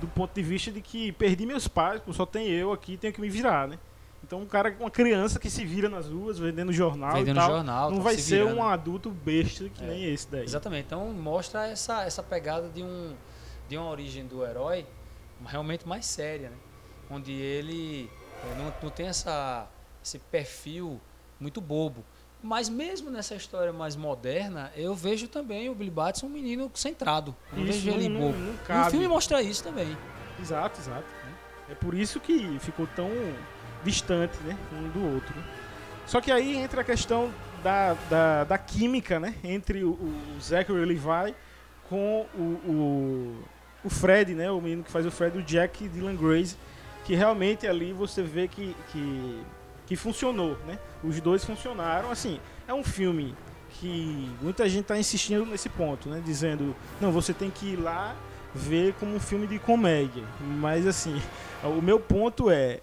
do ponto de vista de que perdi meus pais, só tem eu aqui, tenho que me virar, né? Então um cara, uma criança que se vira nas ruas, vendendo jornal vendendo tal, jornal. não tá vai se ser um adulto besta que É. nem esse daí. Exatamente. Então mostra essa, essa pegada de, um, de uma origem do herói realmente mais séria, né? Onde ele eh, não, não tem essa, esse perfil muito bobo. Mas mesmo nessa história mais moderna, eu vejo também o Billy Batson um menino centrado. Eu Não Isso vejo ele não, bobo. não E o filme mostra isso também. Exato, exato. É por isso que ficou tão distante, né, um do outro. né? Só que aí entra a questão da, da, da química, né? Entre o, o Zachary Levi com o, o, o Fred, né? O menino que faz o Fred, o Jack Dylan Grace, que realmente ali você vê que, que, que funcionou, né? Os dois funcionaram, assim, é um filme que muita gente está insistindo nesse ponto, né? Dizendo, não, você tem que ir lá ver como um filme de comédia. Mas assim, o meu ponto é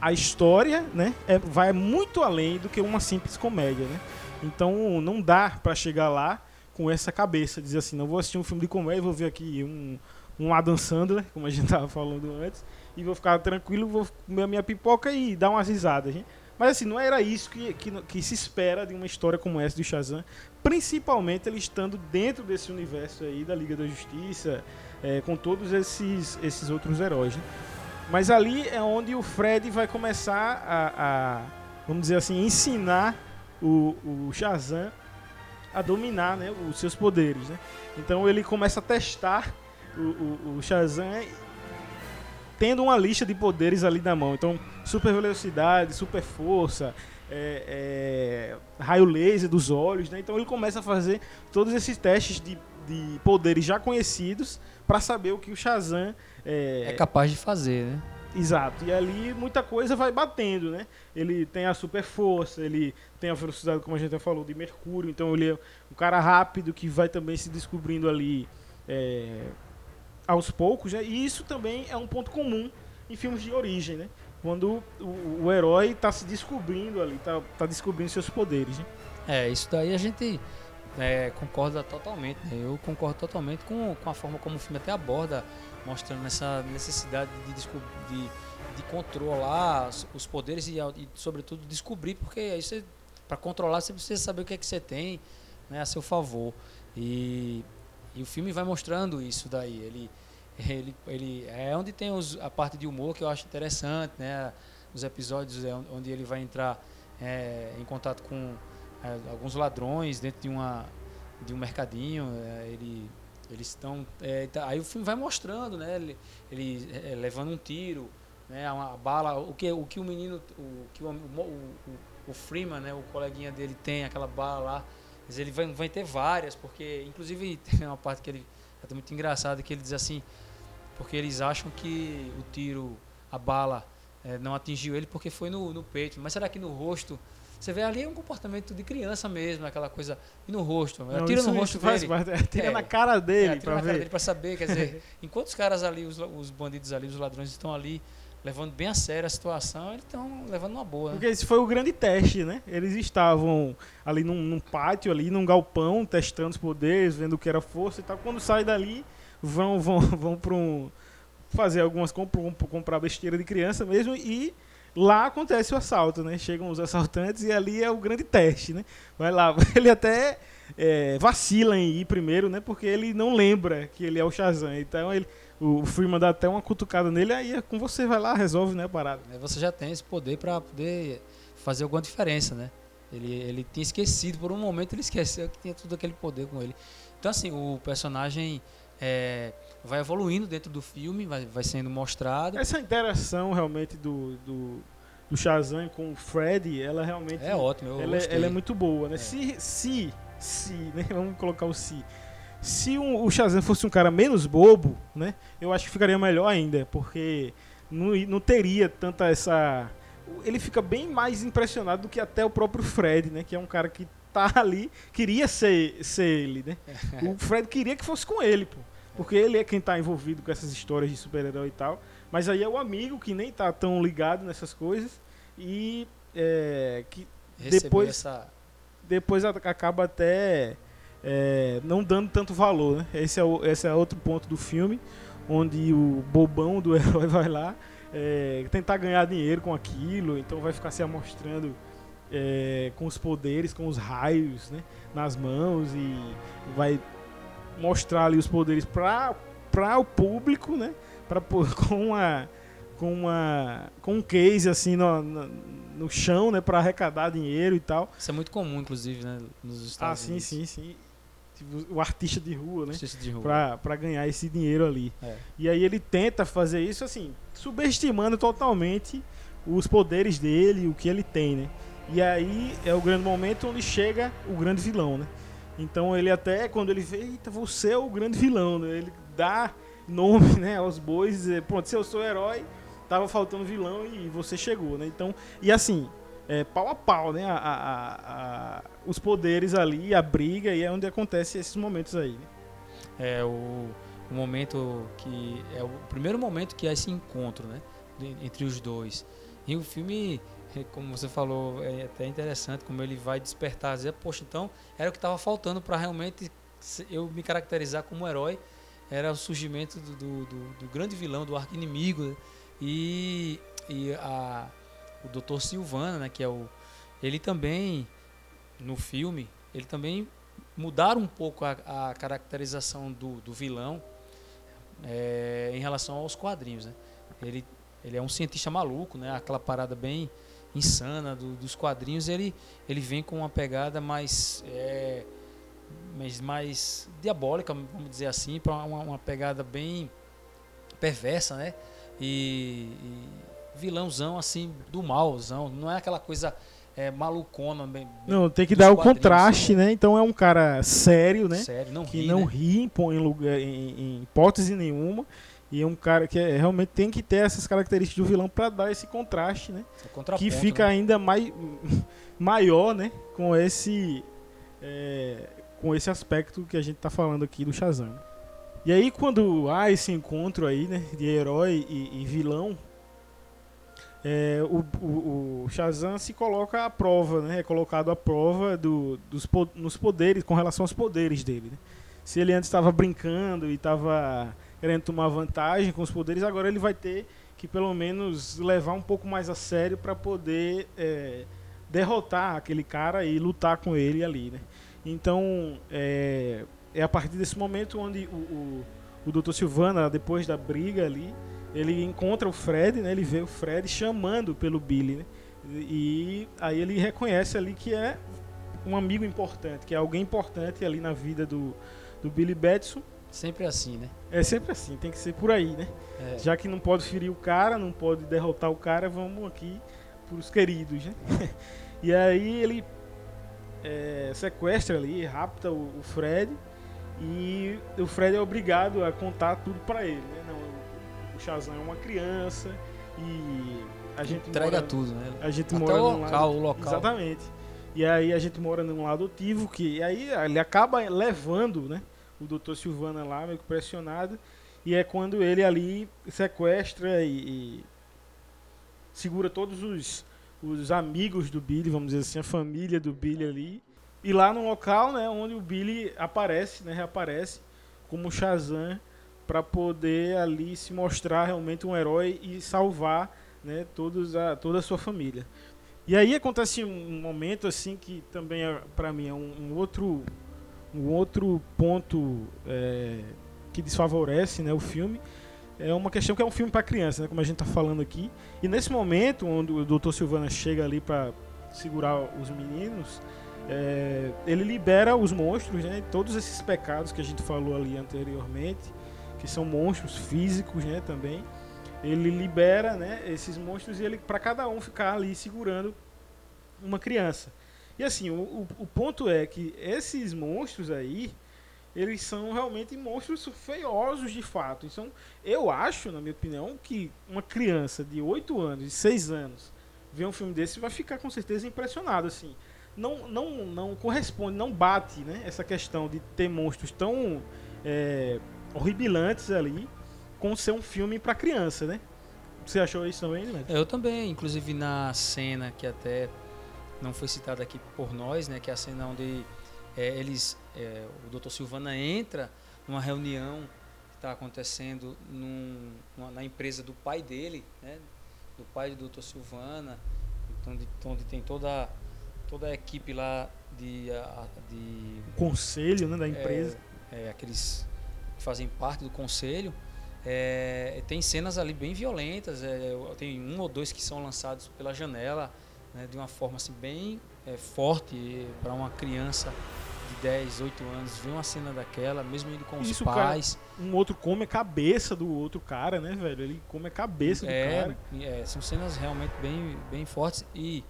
a história, né? É, vai muito além do que uma simples comédia, né? Então não dá para chegar lá com essa cabeça, dizer assim, não vou assistir um filme de comédia, vou ver aqui um, um Adam Sandler, como a gente tava falando antes, e vou ficar tranquilo, vou comer a minha pipoca e dar umas risadas. Hein? Mas assim, não era isso que, que, que, se espera de uma história como essa do Shazam, principalmente ele estando dentro desse universo aí da Liga da Justiça, é, com todos esses, esses outros heróis. Né? Mas ali é onde o Fred vai começar a, a vamos dizer assim, ensinar o, o Shazam a dominar né, os seus poderes. Né? Então ele começa a testar o, o, Shazam tendo uma lista de poderes ali na mão. Então, super velocidade, super força, é, é, raio laser dos olhos. Né? Então ele começa a fazer todos esses testes de, de poderes já conhecidos para saber o que o Shazam é, É capaz de fazer, né? Exato. E ali muita coisa vai batendo, né? Ele tem a super força, ele tem a velocidade, como a gente já falou, de Mercúrio. Então ele é um cara rápido que vai também se descobrindo ali é, aos poucos. Né? E isso também é um ponto comum em filmes de origem, né? Quando o, o herói está se descobrindo ali, está tá descobrindo seus poderes. Né? É, isso daí a gente é, concorda totalmente. Né? Eu concordo totalmente com, com a forma como o filme até aborda, mostrando essa necessidade de, de, de controlar os- poderes e, e, sobretudo, descobrir, porque aí para controlar, você precisa saber o que é que você tem né, a seu favor. E, e o filme vai mostrando isso daí. Ele, ele, ele é onde tem os, a parte de humor que eu acho interessante, né? Os episódios é onde ele vai entrar é, em contato com é, alguns ladrões dentro de uma de um mercadinho. é, ele eles estão é, tá- aí o filme vai mostrando, né? Ele, ele é, levando um tiro, né? Uma bala, o que o que o menino, o o, o, o, o Freeman, né? O coleguinha dele tem aquela bala lá. Mas ele vai, vai ter várias, porque inclusive tem uma parte que ele é muito engraçado que ele diz assim, porque eles acham que o tiro, a bala é, não atingiu ele porque foi no, no peito. Mas será que no rosto? Você vê ali é um comportamento de criança mesmo, aquela coisa. E no rosto? Não, Atira no rosto faz dele. parte, atira É. na cara É, dele atira pra na cara ver. dele pra saber, quer dizer, enquanto os caras ali, os, os bandidos ali, os ladrões estão ali levando bem a sério a situação, eles estão levando uma boa. né? Porque esse foi o grande teste, né? Eles estavam ali num, num pátio, ali num galpão, testando os poderes, vendo o que era força e tal. Quando sai dali, vão vão vão para um fazer algumas compras, comprar besteira de criança mesmo e lá acontece o assalto, né? Chegam os assaltantes e ali é o grande teste, né? Vai lá, ele até é, vacila em ir primeiro, né? Porque ele não lembra que ele é o Shazam. Então ele, o Freeman dá até uma cutucada nele, aí é com você, vai lá, resolve, né, a parada. Você já tem esse poder para poder fazer alguma diferença, né? Ele, ele tinha esquecido, por um momento ele esqueceu que tinha tudo aquele poder com ele. Então, assim, o personagem é, vai evoluindo dentro do filme, vai, vai sendo mostrado. Essa interação realmente do, do, do Shazam com o Fred, ela realmente É ótimo, ela, é, ela é muito boa, né? É. Se, se, se, né? Vamos colocar o se. Se um- o Shazam fosse um cara menos bobo, né? Eu acho que ficaria melhor ainda, porque não, não teria tanta essa... Ele fica bem mais impressionado do que até o próprio Fred, né? Que é um cara que tá ali, queria ser, ser ele, né? O Fred queria que fosse com ele, pô. Porque ele é quem tá envolvido com essas histórias de super-herói e tal. Mas aí é o amigo que nem tá tão ligado nessas coisas. E é, que Receber depois- essa. depois acaba até é, não dando tanto valor, né? Esse é, o, esse é outro ponto do filme, onde o bobão do herói vai lá é, tentar ganhar dinheiro com aquilo, então vai ficar se amostrando é, com os poderes, com os raios né, nas mãos e vai mostrar ali os poderes para o público, né? Para com uma com uma com um case assim no, no, no chão, né, para arrecadar dinheiro e tal. Isso é muito comum, inclusive, né? Nos Ah, Estados sim, Unidos. sim, sim. Tipo, o artista de rua, né? Justiça de rua. Pra, pra ganhar esse dinheiro ali. É. E aí ele tenta fazer isso assim, subestimando totalmente os poderes dele, o que ele tem, né? E aí é o grande momento onde chega o grande vilão, né? Então ele até, quando ele vê, eita, você é o grande vilão, né? Ele dá nome né, aos bois e pronto, se eu sou herói, tava faltando vilão e você chegou, né? Então, e assim, é, pau a pau, né? A, a- a- os poderes ali, a briga, e é onde acontece esses momentos aí. Né? É o, o momento que. É o primeiro momento que há esse encontro, né? Entre os dois. E o filme, é, como você falou, é até interessante como ele vai despertar, dizer, poxa, então era o que estava faltando para realmente eu me caracterizar como herói. Era o surgimento do, do, do- do grande vilão, do arco inimigo. né? E, e a, o Dr. Silvana, né? Que é o. Ele também, no filme, ele também mudaram um pouco a, a caracterização do, do vilão é, em relação aos quadrinhos. Né? Ele, ele é um cientista maluco, né? aquela parada bem insana do- dos quadrinhos. Ele, ele vem com uma pegada mais, é, mais, mais diabólica, vamos dizer assim, para uma, uma pegada bem perversa, né? E, e vilãozão assim do malzão. Não é aquela coisa é, malucona. Bem, Não, tem que dar o contraste, né? Então é um cara sério, né? Sério, não que ri, não né? ri em, em lugar, em, em hipótese nenhuma. E é um cara que é- realmente tem que ter essas características do vilão para dar esse contraste, né? É que fica né? ainda mais maior, né? Com esse é, com esse aspecto que a gente tá falando aqui do Shazam. E aí quando há esse encontro aí, né? De herói e, e vilão, é, o, o, o Shazam se coloca à prova, né? É colocado à prova do, dos, nos poderes, com relação aos poderes dele, né? Se ele antes estava brincando e estava querendo tomar vantagem com os poderes, agora ele vai ter que pelo menos levar um pouco mais a sério para poder é, derrotar aquele cara e lutar com ele ali, né? Então é, é a partir desse momento onde o, o, o Dr. Silvana, depois da briga ali, ele encontra o Fred, né? Ele vê o Fred chamando pelo Billy, né? E aí ele reconhece ali que é um amigo importante, que é alguém importante ali na vida do, do Billy Batson. Sempre assim, né? É sempre assim, tem que ser por aí, né? É. Já que não pode ferir o cara, não pode derrotar o cara, vamos aqui pros queridos, né? e aí ele é, sequestra ali, rapta o, o Fred e o Fred é obrigado a contar tudo pra ele, né? Não, o- Shazam é uma criança e a gente Entrega mora, tudo, né? a gente Até mora o local, lado- o local. Exatamente. E aí a gente mora num lado adotivo que e aí ele acaba levando, né, o Dr. Silvana lá meio que pressionado e é quando ele ali sequestra e, e segura todos os os amigos do Billy, vamos dizer assim, a família do Billy ali. E lá no local, né, onde o Billy aparece, né, reaparece como Shazam para poder ali se mostrar realmente um herói e salvar, né, todos a, toda a sua família. E aí acontece um momento assim que também é, para mim é um, um outro um outro ponto é, que desfavorece, né, o filme. É uma questão que é um filme para criança, né, como a gente tá falando aqui. E nesse momento onde o Dr. Silvana chega ali para segurar os meninos, é, ele libera os monstros, né? Todos esses pecados que a gente falou ali anteriormente, que são monstros físicos, né? Também ele libera, né? Esses monstros e ele para cada um ficar ali segurando uma criança. E assim, o, o, ponto é que esses monstros aí, eles são realmente monstros feiosos de fato. Então, eu acho, na minha opinião, que uma criança de 8 anos, de 6 anos, ver um filme desse vai ficar com certeza impressionado, assim. Não, não, não corresponde, não bate, né? Essa questão de ter monstros tão é, horripilantes ali com ser um filme para criança, né? Você achou isso também, né? Eu também, inclusive na cena que até não foi citada aqui por nós, né, que é a cena onde é, eles, é, o Dr. Silvana entra numa reunião que está acontecendo num- numa- na empresa do pai dele, né, do pai do Dr. Silvana, então, de- onde tem toda toda a equipe lá de, de conselho né, da empresa. é, é, aqueles que fazem parte do conselho, é, tem cenas ali bem violentas. é, tem um ou dois que são lançados pela janela, né, de uma forma assim, bem é, forte para uma criança de 10, 8 anos ver uma cena daquela, mesmo ele com os Isso, cara, pais. Um outro come a cabeça do outro cara, né, velho? Ele come a cabeça do É, cara. é, são cenas realmente bem, bem fortes e,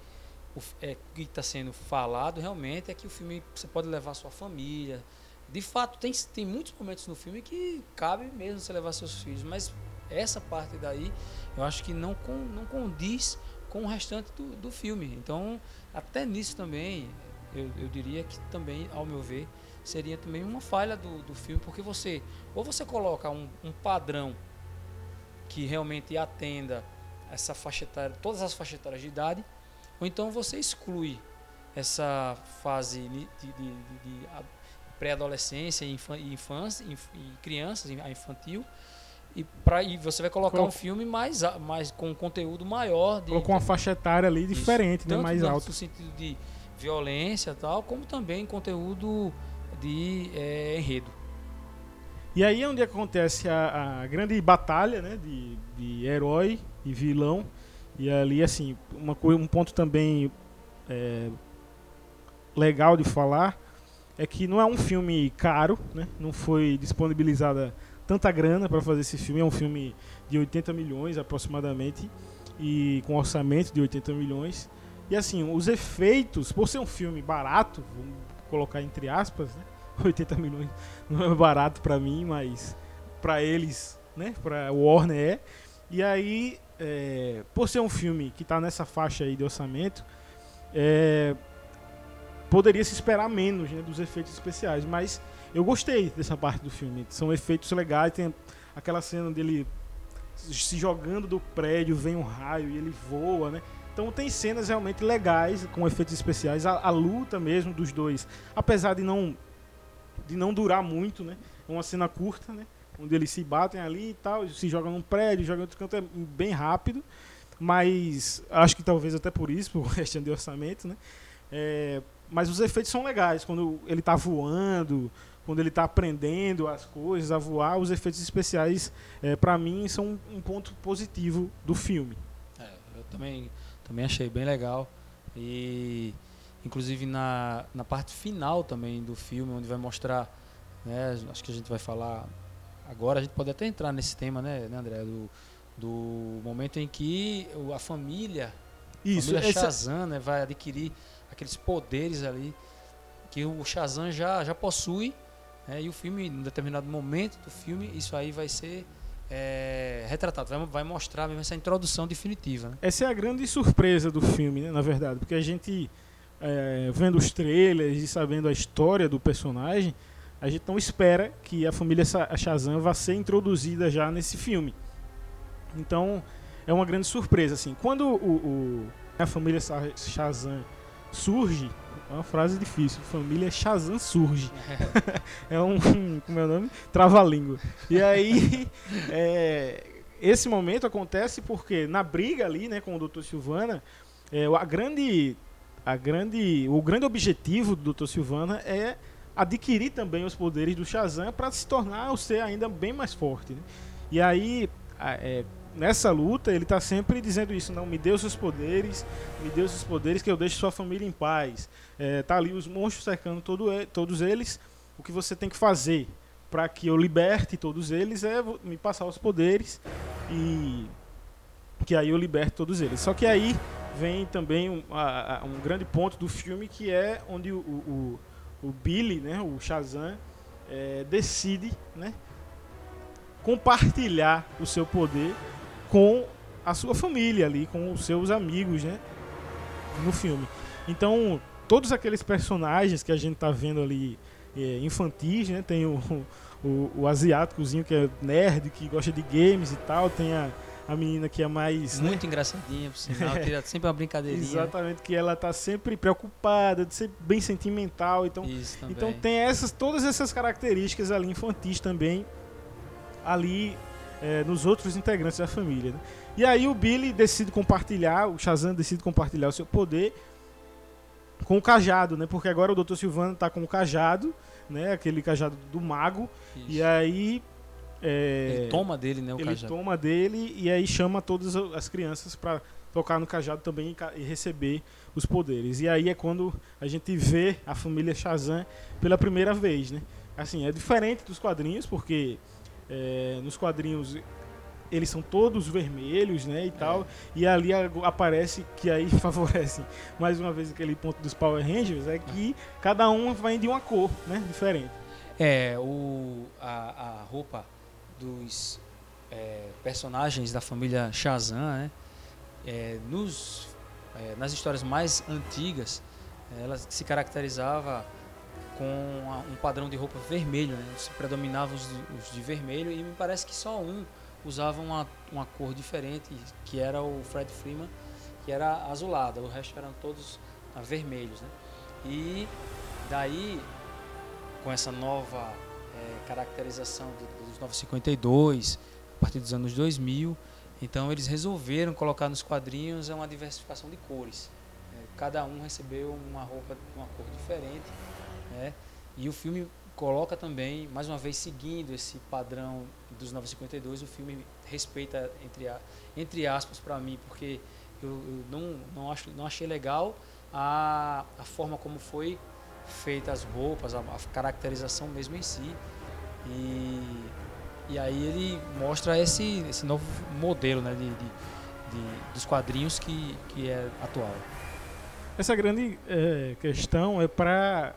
o, é, o que está sendo falado realmente é que o filme você pode levar sua família. De fato, tem, tem muitos momentos no filme que cabe mesmo você levar seus filhos, mas essa parte daí eu acho que não, con, não condiz com o restante do, do filme. Então, até nisso também, eu, eu diria que também, ao meu ver, seria também uma falha do, do filme, porque você, ou você coloca um, um padrão que realmente atenda essa faixa etária, todas as faixas etárias de idade, ou então você exclui essa fase de, de- de- de pré-adolescência e infan- e infância inf- e crianças, a infantil, e, pra, e você vai colocar Colo- um filme mais, mais com conteúdo maior de, Colocou uma faixa etária ali isso. diferente, né? Tanto Mais no- alta. No sentido de violência e tal, como também conteúdo de eh, enredo. E aí é onde acontece a, a grande batalha, né? De, de herói e vilão. E ali, assim, uma, um ponto também é, legal de falar é que não é um filme caro, né? Não foi disponibilizada tanta grana para fazer esse filme. É um filme de 80 milhões aproximadamente e com orçamento de 80 milhões. E assim, os efeitos, por ser um filme barato, vamos colocar entre aspas, né? 80 milhões não é barato pra mim, mas pra eles, né? Pra Warner é. E aí, é, por ser um filme que tá nessa faixa aí de orçamento, é, poderia se esperar menos né, dos efeitos especiais, mas eu gostei dessa parte do filme. São efeitos legais, tem aquela cena dele se jogando do prédio, vem um raio e ele voa, né? Então tem cenas realmente legais com efeitos especiais, a, a luta mesmo dos dois, apesar de não de não durar muito, né? É uma cena curta, né? Onde eles se batem ali e tal, se jogam num prédio, jogam outro canto, é bem rápido. Mas acho que talvez até por isso, por questão de orçamento, né? É, mas os efeitos são legais. Quando ele tá voando, quando ele tá aprendendo as coisas a voar, os efeitos especiais, é, para mim, são um ponto positivo do filme. É, eu também, também achei bem legal. E inclusive na, na parte final também do filme, onde vai mostrar, né, acho que a gente vai falar agora, a gente pode até entrar nesse tema, né, né André, do, do momento em que a família, Isso, família essa- Shazam, né, vai adquirir aqueles poderes ali que o Shazam já, já possui, né, e o filme, em determinado momento do filme, isso aí vai ser é, retratado, vai, vai mostrar mesmo essa introdução definitiva. Né? Essa é a grande surpresa do filme, né, na verdade, porque a gente, é, vendo os trailers e sabendo a história do personagem, a gente não espera que a família Shazam vá ser introduzida já nesse filme. Então, é uma grande surpresa, assim. Quando o, o- a família Shazam surge, é uma frase difícil, família Shazam surge. é um, como é o nome? Trava-língua. E aí, é, esse momento acontece porque na briga ali, né, com o Dr. Silvana, é, a grande, a grande, o grande objetivo do Dr. Silvana é adquirir também os poderes do Shazam para se tornar o ser ainda bem mais forte. né? E aí, é, nessa luta, ele tá sempre dizendo isso: não, me dê os seus poderes, me dê os seus poderes que eu deixe sua família em paz. É, tá ali os monstros cercando todo todos eles. O que você tem que fazer para que eu liberte todos eles é me passar os poderes e que aí eu liberte todos eles. Só que aí vem também um, a- a- um grande ponto do filme que é onde o, o, o Billy, né, o Shazam, é, decide, né, compartilhar o seu poder com a sua família ali, com os seus amigos, né, no filme. Então, todos aqueles personagens que a gente tá vendo ali é, infantis, né, tem o, o, o asiáticozinho que é nerd, que gosta de games e tal, tem a, a menina que é mais, né, Muito engraçadinha, por sinal, tira sempre uma brincadeirinha. Exatamente, que ela tá sempre preocupada, de ser bem sentimental. Então, Isso também. então tem essas, todas essas características ali infantis também, ali é, nos outros integrantes da família. né? E aí o Billy decide compartilhar, o Shazam decide compartilhar o seu poder com o cajado, né? Porque agora o Dr. Silvano tá com o cajado, né? Aquele cajado do mago. Isso. E aí. é, Ele toma dele, né, o ele cajado. toma dele e aí chama todas as crianças para tocar no cajado também e e receber os poderes. E aí é quando a gente vê a família Shazam pela primeira vez, né? Assim, é diferente dos quadrinhos, porque é, nos quadrinhos eles são todos vermelhos, né, e tal. E ali aparece que aí favorece mais uma vez aquele ponto dos Power Rangers, é que cada um vai de uma cor, né, diferente. É, o, a, a roupa dos é, personagens da família Shazam, né? É, nos, é, nas histórias mais antigas, ela se caracterizava com um padrão de roupa vermelho, né? Se predominavam os, de- os de vermelho e me parece que só um usava uma, uma cor diferente, que era o Fred Freeman, que era azulada, o resto eram todos ah, vermelhos, né? E daí com essa nova eh, caracterização do- dos 952, a partir dos anos 2000. Então eles resolveram colocar nos quadrinhos uma diversificação de cores. Eh, cada um recebeu uma roupa de uma cor diferente. Né? E o filme coloca também, mais uma vez seguindo esse padrão dos 952, o filme respeita, entre, a- entre aspas, para mim, porque eu, eu não, não, acho, não achei legal a, a forma como foi feita as roupas, a, a caracterização mesmo em si. E, e aí ele mostra esse, esse novo modelo né, de, de- de- dos quadrinhos que, que é atual. Essa grande eh, questão é para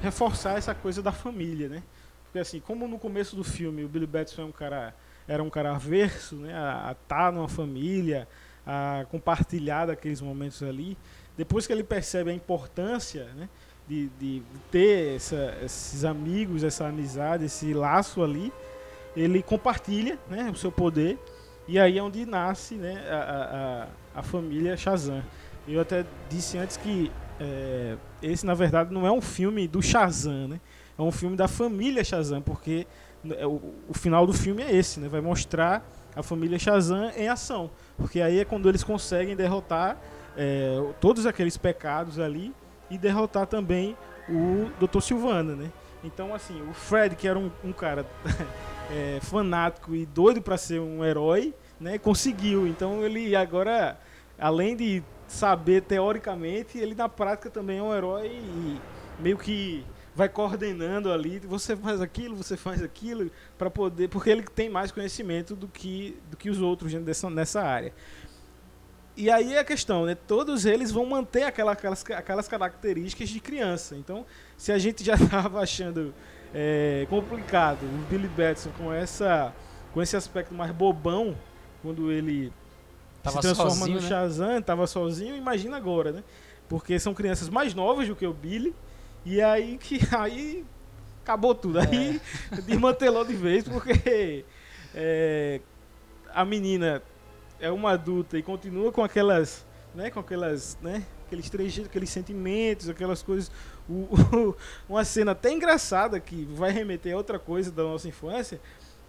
reforçar essa coisa da família, né? Porque assim, como no começo do filme o Billy Batson é um cara, era um cara averso, né, a estar numa família, a compartilhar daqueles momentos ali, depois que ele percebe a importância, né, de, de ter essa- esses amigos, essa amizade, esse laço ali, ele compartilha, né, o seu poder e aí é onde nasce, né, a, a- a família Shazam. Eu até disse antes que é, esse, na verdade, não é um filme do Shazam, né? É um filme da família Shazam, porque é, o, o final do filme é esse, né? Vai mostrar a família Shazam em ação. Porque aí é quando eles conseguem derrotar é, todos aqueles pecados ali e derrotar também o Dr. Silvana, né? Então, assim, o Fred, que era um, um cara é, fanático e doido para ser um herói, né? Conseguiu. Então, ele agora, além de saber teoricamente, ele na prática também é um herói e meio que vai coordenando ali, você faz aquilo, você faz aquilo para poder, porque ele tem mais conhecimento do que do que os outros dessa, nessa área. E aí é a questão, né? Todos eles vão manter aquela, aquelas, aquelas características de criança. Então, se a gente já estava achando é, complicado o Billy Batson com essa com esse aspecto mais bobão quando ele Tava se transforma sozinho, no né? Shazam, tava sozinho, imagina agora, né? Porque são crianças mais novas do que o Billy, e aí que aí acabou tudo. Aí desmantelou de vez, porque é, a menina é uma adulta e continua com aquelas, né, com aquelas, né, aqueles trejeitos, aqueles sentimentos, aquelas coisas. O- o- uma cena até engraçada que vai remeter a outra coisa da nossa infância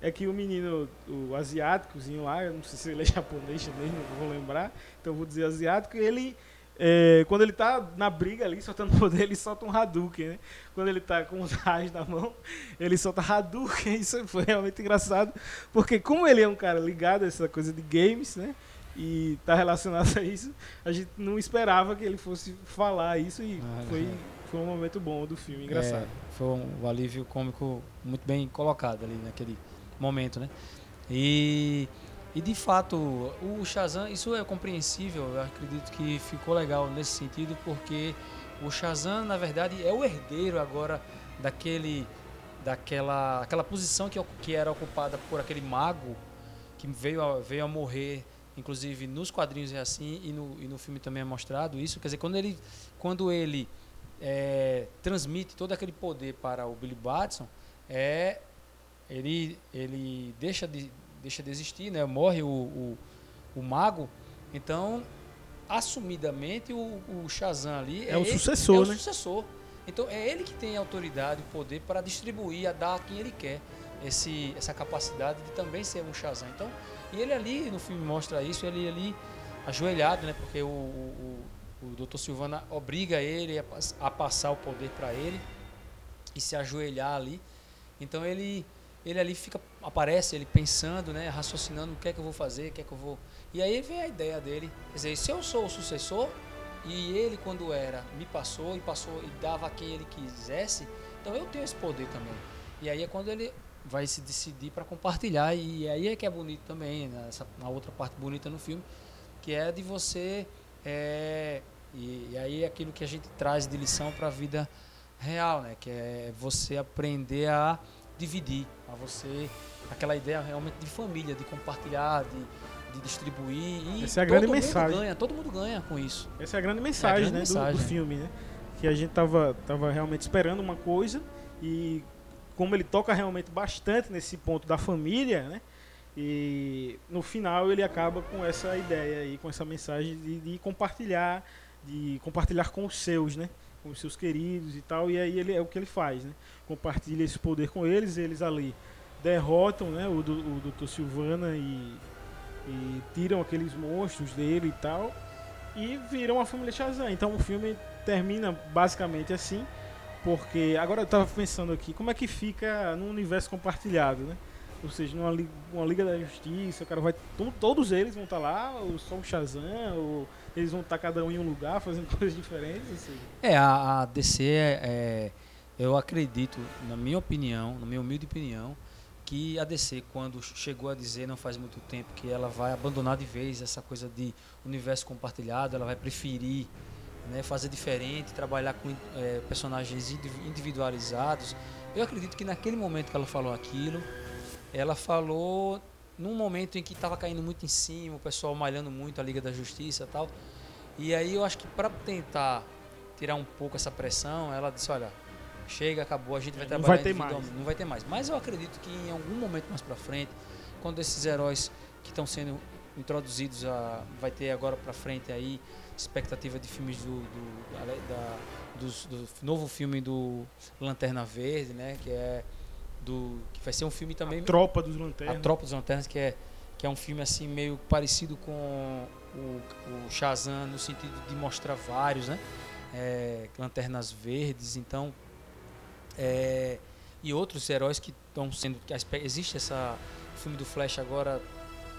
é que o menino, o asiáticozinho lá, eu não sei se ele é japonês, chinês, não vou lembrar, então vou dizer asiático, ele, é, quando ele tá na briga ali, soltando poder, ele solta um Hadouken, né? Quando ele tá com os raios na mão, ele solta Hadouken, isso foi realmente engraçado, porque como ele é um cara ligado a essa coisa de games, né? E tá relacionado a isso, a gente não esperava que ele fosse falar isso e Ah, foi, foi um momento bom do filme, engraçado. É, foi um alívio cômico muito bem colocado ali naquele momento, né? E, e de fato, o Shazam, isso é compreensível, eu acredito que ficou legal nesse sentido, porque o Shazam, na verdade, é o herdeiro agora daquele daquela aquela posição que, que era ocupada por aquele mago que veio a, veio a morrer, inclusive nos quadrinhos é assim e no, e no filme também é mostrado isso. Quer dizer, quando ele, quando ele é, transmite todo aquele poder para o Billy Batson, é, ele, ele deixa, de, deixa de existir, né? morre o, o, o mago. Então, assumidamente, o, o Shazam ali É o ele- sucessor, é o né? sucessor. Então, é ele que tem a autoridade, o poder para distribuir, a dar a quem ele quer esse, essa capacidade de também ser um Shazam. Então, e ele ali, no filme mostra isso, ele ali ajoelhado, né? Porque o, o, o, Dr. Silvana obriga ele a, a passar o poder para ele e se ajoelhar ali. Então ele ele ali fica aparece ele pensando, né, raciocinando o que é que eu vou fazer, o que é que eu vou. E aí vem a ideia dele, quer dizer, se eu sou o sucessor e ele quando era me passou e passou e dava a quem ele quisesse, então eu tenho esse poder também. E aí é quando ele vai se decidir para compartilhar e aí é que é bonito também, né? essa uma outra parte bonita no filme, que é de você é, e, e aí é aquilo que a gente traz de lição para a vida real, né? Que é você aprender a dividir, a você aquela ideia realmente de família, de compartilhar, de, de distribuir e Essa é a todo grande mundo mensagem. ganha, todo mundo ganha com isso. Essa é a grande mensagem, grande né, do- Do, mensagem. filme, né? Que a gente tava, tava realmente esperando uma coisa e como ele toca realmente bastante nesse ponto da família, né? E no final ele acaba com essa ideia aí, com essa mensagem de, de compartilhar, de compartilhar com os seus, né? Com os seus queridos e tal. E aí ele é o que ele faz, né? Compartilha esse poder com eles, eles ali derrotam, né? O, o Dr. Silvana e, e tiram aqueles monstros dele e tal e viram a família Shazam. Então o filme termina basicamente assim, porque agora eu tava pensando aqui, como é que fica no universo compartilhado, né? Ou seja, numa uma Liga da Justiça, o cara vai. to- Todos eles vão estar lá, ou só o Shazam, ou eles vão estar cada um em um lugar fazendo coisas diferentes, seja. É, a, a DC é, é- Eu acredito, na minha opinião, na minha humilde opinião, que a DC, quando chegou a dizer não faz muito tempo que ela vai abandonar de vez essa coisa de universo compartilhado, ela vai preferir né, fazer diferente, trabalhar com é, personagens indivi- individualizados. Eu acredito que naquele momento que ela falou aquilo, ela falou num momento em que estava caindo muito em cima, o pessoal malhando muito a Liga da Justiça e tal. E aí eu acho que para tentar tirar um pouco essa pressão, ela disse, olha, chega, acabou, a gente vai Não trabalhar vai ter mais. não vai ter mais. Mas eu acredito que em algum momento mais para frente, quando esses heróis que estão sendo introduzidos a vai ter agora para frente aí expectativa de filmes do, do, da- dos- do novo filme do Lanterna Verde, né, que é do que vai ser um filme também Tropa dos a Lanternas. Tropa dos Lanternas, que é, que é um filme assim meio parecido com o, o Shazam, no sentido de mostrar vários, né? É, lanternas verdes, então. é, e outros heróis que estão sendo. A existe essa. O filme do Flash agora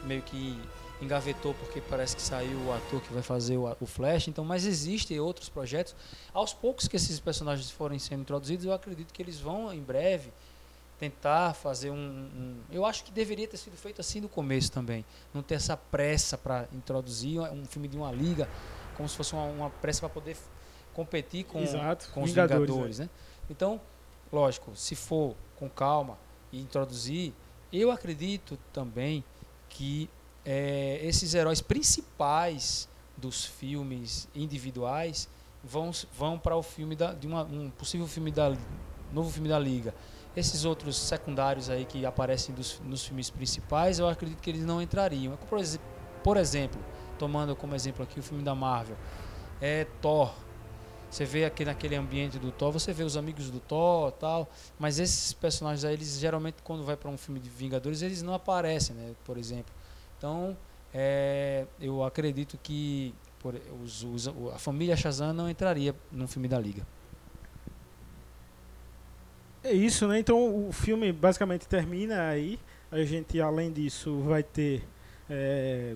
meio que engavetou porque parece que saiu o ator que vai fazer o, a- o Flash, então, mas existem outros projetos. Aos poucos que esses personagens forem sendo introduzidos, eu acredito que eles vão em breve tentar fazer um, um- Eu acho que deveria ter sido feito assim no começo também. Não ter essa pressa para introduzir um filme de uma liga, como se fosse uma, uma pressa para poder competir com, Exato, com os Vingadores, Vingadores. né? Então, lógico, se for com calma e introduzir, eu acredito também que eh, esses heróis principais dos filmes individuais vão, vão para o filme da, de uma, um possível filme da novo filme da liga. Esses outros secundários aí que aparecem dos- nos filmes principais, eu acredito que eles não entrariam. Por, exe- por exemplo, tomando como exemplo aqui o filme da Marvel, é Thor. Você vê aqui naquele ambiente do Thor, você vê os amigos do Thor tal, mas esses personagens aí, eles geralmente quando vai para um filme de Vingadores, eles não aparecem, né? Por exemplo. Então, é, eu acredito que por, os- os- a família Shazam não entraria num filme da Liga. É isso, né? Então o filme basicamente termina aí. A gente, além disso, vai ter é,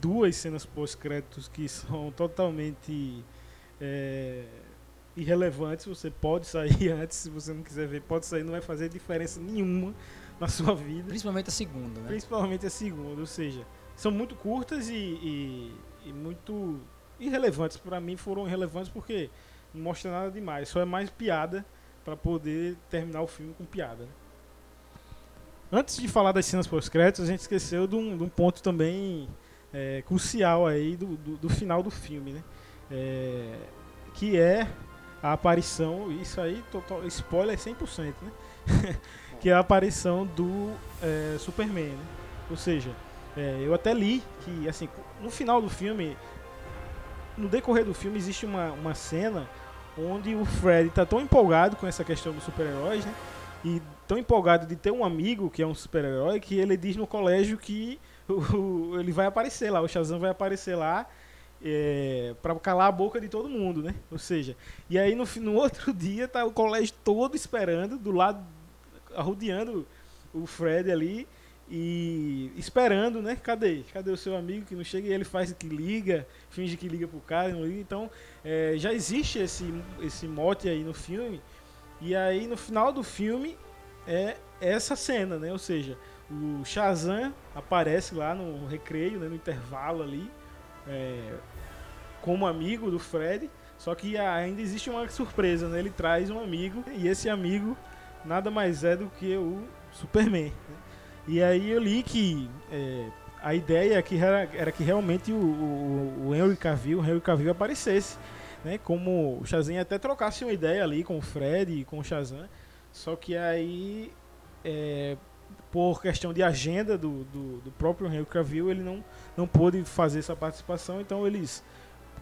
duas cenas pós-créditos que são totalmente é, irrelevantes. Você pode sair antes, se você não quiser ver, pode sair, não vai fazer diferença nenhuma na sua vida. Principalmente a segunda, né? Principalmente a segunda, ou seja, são muito curtas e, e- e muito irrelevantes. Pra mim foram irrelevantes porque não mostra nada demais, só é mais piada pra poder terminar o filme com piada. né? Antes de falar das cenas pós-créditos, a gente esqueceu de um, de um ponto também é, crucial aí do, do, do final do filme, né? É, que é a aparição, isso aí, total, spoiler 100%, né? que é a aparição do é, Superman, né? Ou seja, é, eu até li que, assim, no final do filme, no decorrer do filme, existe uma, uma cena onde o Fred tá tão empolgado com essa questão dos super-heróis, né? E tão empolgado de ter um amigo que é um super-herói que ele diz no colégio que o- ele vai aparecer lá, o Shazam vai aparecer lá é, para calar a boca de todo mundo, né? Ou seja, e aí no, no outro dia tá o colégio todo esperando, do lado, arrodeando o Fred ali e esperando, né? Cadê? Cadê o seu amigo que não chega e ele faz que liga, finge que liga pro cara, não liga. Então, é, já existe esse, esse mote aí no filme. E aí, no final do filme, é essa cena, né? Ou seja, o Shazam aparece lá no recreio, né? no intervalo ali, é, como amigo do Fred. Só que ainda existe uma surpresa, né? Ele traz um amigo e esse amigo nada mais é do que o Superman. né? E aí eu li que é, a ideia é que era, era que realmente o, o, o Henry Cavill, o Henry Cavill aparecesse, né? Como o Shazam até trocasse uma ideia ali com o Fred e com o Shazam. Só que aí, é, por questão de agenda do, do, do próprio Henry Cavill, ele não, não pôde fazer essa participação. Então eles,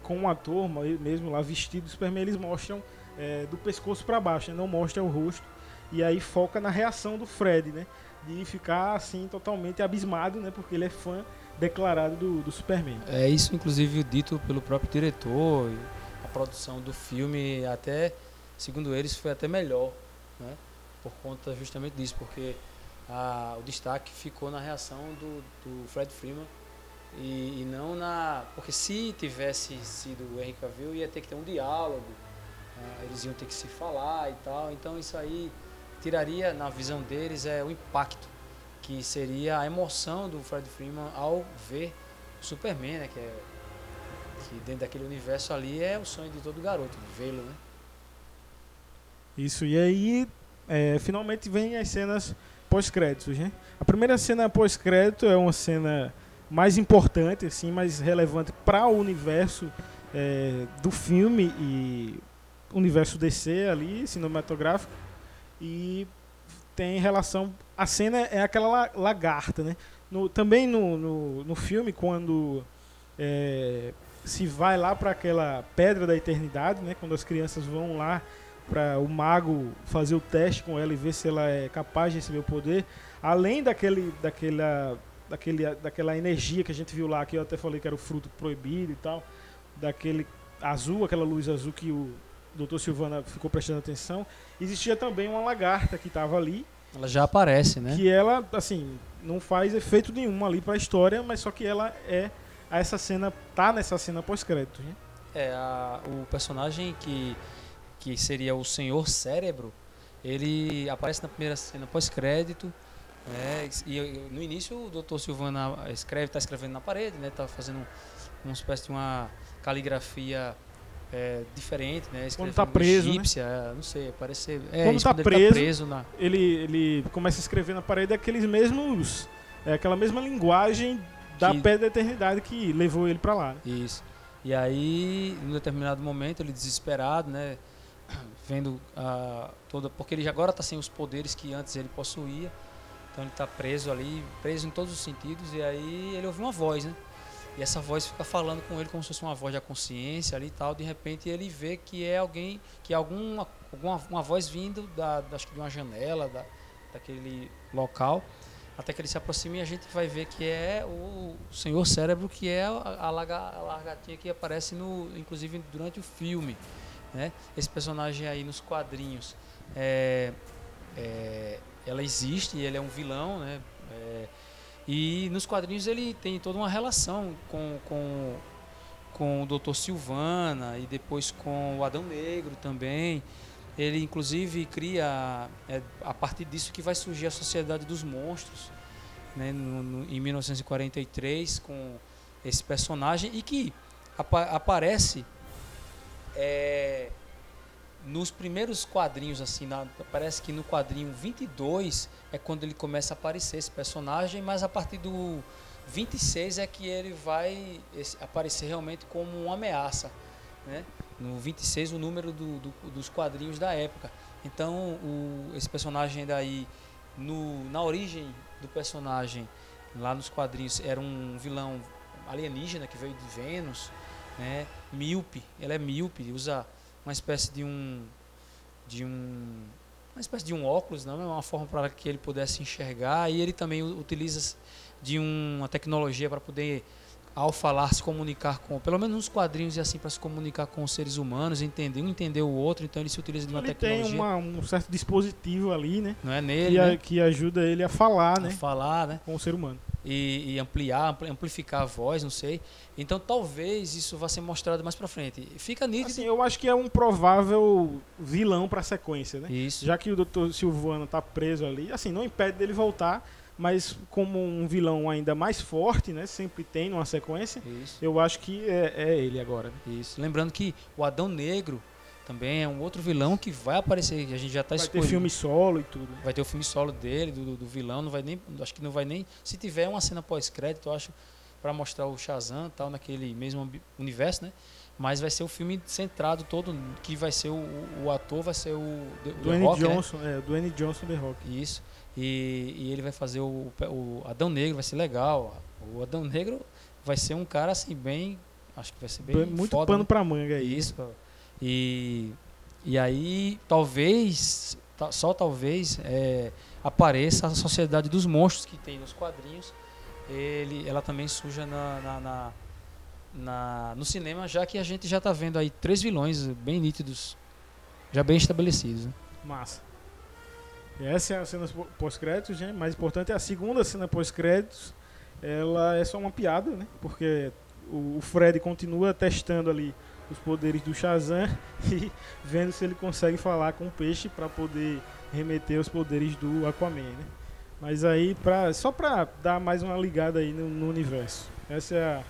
com o ator mesmo lá vestido do Superman, eles mostram é, do pescoço para baixo, né? não mostra o rosto. E aí foca na reação do Fred, né? De ficar assim totalmente abismado, né? Porque ele é fã declarado do, do Superman. É isso, inclusive, dito pelo próprio diretor. A produção do filme, até, segundo eles, foi até melhor, né? Por conta justamente disso, porque a- o destaque ficou na reação do, do Fred Freeman e, e não na... Porque se tivesse sido o Henry Cavill, ia ter que ter um diálogo, ah, eles iam ter que se falar e tal. Então, isso aí tiraria, na visão deles, é o impacto que seria a emoção do Fred Freeman ao ver o Superman, né? Que, é, que dentro daquele universo ali é o sonho de todo garoto, vê-lo, né? Isso, e aí é, finalmente vem as cenas pós-créditos, né? A primeira cena pós-crédito é uma cena mais importante, assim, mais relevante para o universo é, do filme e universo DC ali, cinematográfico, e tem relação. A cena é aquela la- lagarta, né? No, também no, no, no filme, quando é, se vai lá para aquela pedra da eternidade, né? Quando as crianças vão lá para o mago fazer o teste com ela e ver se ela é capaz de receber o poder, além daquele, daquela, daquele, daquela energia que a gente viu lá, que eu até falei que era o fruto proibido e tal, daquele azul, aquela luz azul que o Dr. Silvana ficou prestando atenção, existia também uma lagarta que estava ali, Ela já aparece, né? que ela, assim, não faz efeito nenhum ali para a história, mas só que ela é essa cena tá nessa cena pós-crédito, né? É, a- o personagem que, que seria o Senhor Cérebro, ele aparece na primeira cena pós-crédito. né, e e no início o Dr. Silvana escreve, está escrevendo na parede, né? Tá fazendo uma espécie de uma caligrafia é, diferente, né? Quando escrevendo tá preso, né? egípcia, é, não sei, parece. É, Quando isso, tá quando preso, ele tá preso na. ele, ele começa a escrever na parede aqueles mesmos. É, aquela mesma linguagem da Que- Pedra da Eternidade que levou ele pra lá. né? Isso. E aí, em um determinado momento, ele desesperado, né? Vendo a toda. Porque ele agora está sem os poderes que antes ele possuía. Então ele está preso ali, preso em todos os sentidos. E aí ele ouve uma voz, né? E essa voz fica falando com ele como se fosse uma voz da consciência ali e tal. De repente ele vê que é alguém, que é alguma, alguma uma voz vindo da, da- acho que de uma janela, da, daquele local. Até que ele se aproxima e a gente vai ver que é o Senhor Cérebro, que é a, a, laga- a largatinha que aparece no, inclusive durante o filme. Né? Esse personagem aí nos quadrinhos, é, é, ela existe, ele é um vilão, né? É, e nos quadrinhos ele tem toda uma relação com, com, com o Dr. Silvana e depois com o Adão Negro também. Ele inclusive cria é, a partir disso que vai surgir a Sociedade dos Monstros, né, no- no- em 1943 com esse personagem e que apa- aparece é, nos primeiros quadrinhos assim, na- parece que no quadrinho 22 é quando ele começa a aparecer esse personagem, mas a partir do 26 é que ele vai esse- aparecer realmente como uma ameaça, né? No 26 o número do- do- dos quadrinhos da época. Então o- esse personagem daí no, na origem do personagem lá nos quadrinhos era um vilão alienígena que veio de Vênus, né? Míope, ele é míope, usa uma espécie de um de um uma espécie de um óculos, não é uma forma para que ele pudesse enxergar e ele também utiliza de uma tecnologia para poder ao falar se comunicar com, pelo menos nos quadrinhos e assim para se comunicar com os seres humanos, entender um entender o outro, então ele se utiliza de uma Ele tem tecnologia, uma- um certo dispositivo ali, né? não é Que, nele, a- né? que ajuda ele a falar, A né? falar, né? Com o ser humano. E, e ampliar, ampli- amplificar a voz, não sei. Então talvez isso vá ser mostrado mais pra frente. Fica nítido. Assim, eu acho que é um provável vilão pra sequência, né? Isso. Já que o Dr. Silvano tá preso ali, assim, não impede dele voltar, mas como um vilão ainda mais forte, né? Sempre tem numa sequência, Isso. eu acho que é, é ele agora. né? Isso. Lembrando que o Adão Negro também é um outro vilão que vai aparecer, a gente já está Vai ter escolhendo. filme solo e tudo. Vai ter o filme solo dele, do, do vilão, não vai nem. Acho que não vai nem. Se tiver uma cena pós-crédito, eu acho, para mostrar o Shazam tal, naquele mesmo universo, né? Mas vai ser o filme centrado todo, que vai ser o, o ator, vai ser o. The- Dwayne Rock, né? Johnson, é, Dwayne Johnson The Rock. Isso. E, e ele vai fazer o, o Adão Negro, vai ser legal. O Adão Negro vai ser um cara assim, bem. Acho que vai ser bem. Muito foda, pano né? pra manga aí. Isso. E, e aí, talvez, ta- só talvez, é, apareça a Sociedade dos Monstros que tem nos quadrinhos. Ele, ela também surja na, na, na- na- no cinema, já que a gente já está vendo aí três vilões bem nítidos, já bem estabelecidos. né? Massa. Essa é a cena pós-créditos, né? Mais importante é a segunda cena pós-créditos. Ela é só uma piada, né? Porque o Fred continua testando ali os poderes do Shazam e vendo se ele consegue falar com o peixe para poder remeter os poderes do Aquaman, né? Mas aí, pra, só pra dar mais uma ligada aí no, no universo. Essa é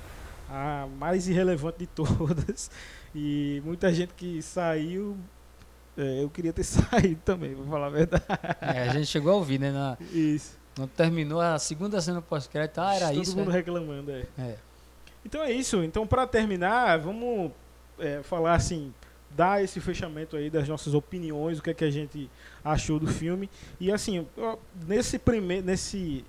a, a mais irrelevante de todas. E muita gente que saiu é, eu queria ter saído também, vou falar a verdade. É, a gente chegou a ouvir, né? Na, Isso. quando terminou a segunda cena pós-crédito, ah, era Todo isso. mundo né? reclamando, é. É. Então é isso. Então, para terminar, vamos é, falar assim, dar esse fechamento aí das nossas opiniões, o que é que a gente achou do filme. E assim, nesse primeiro, nesse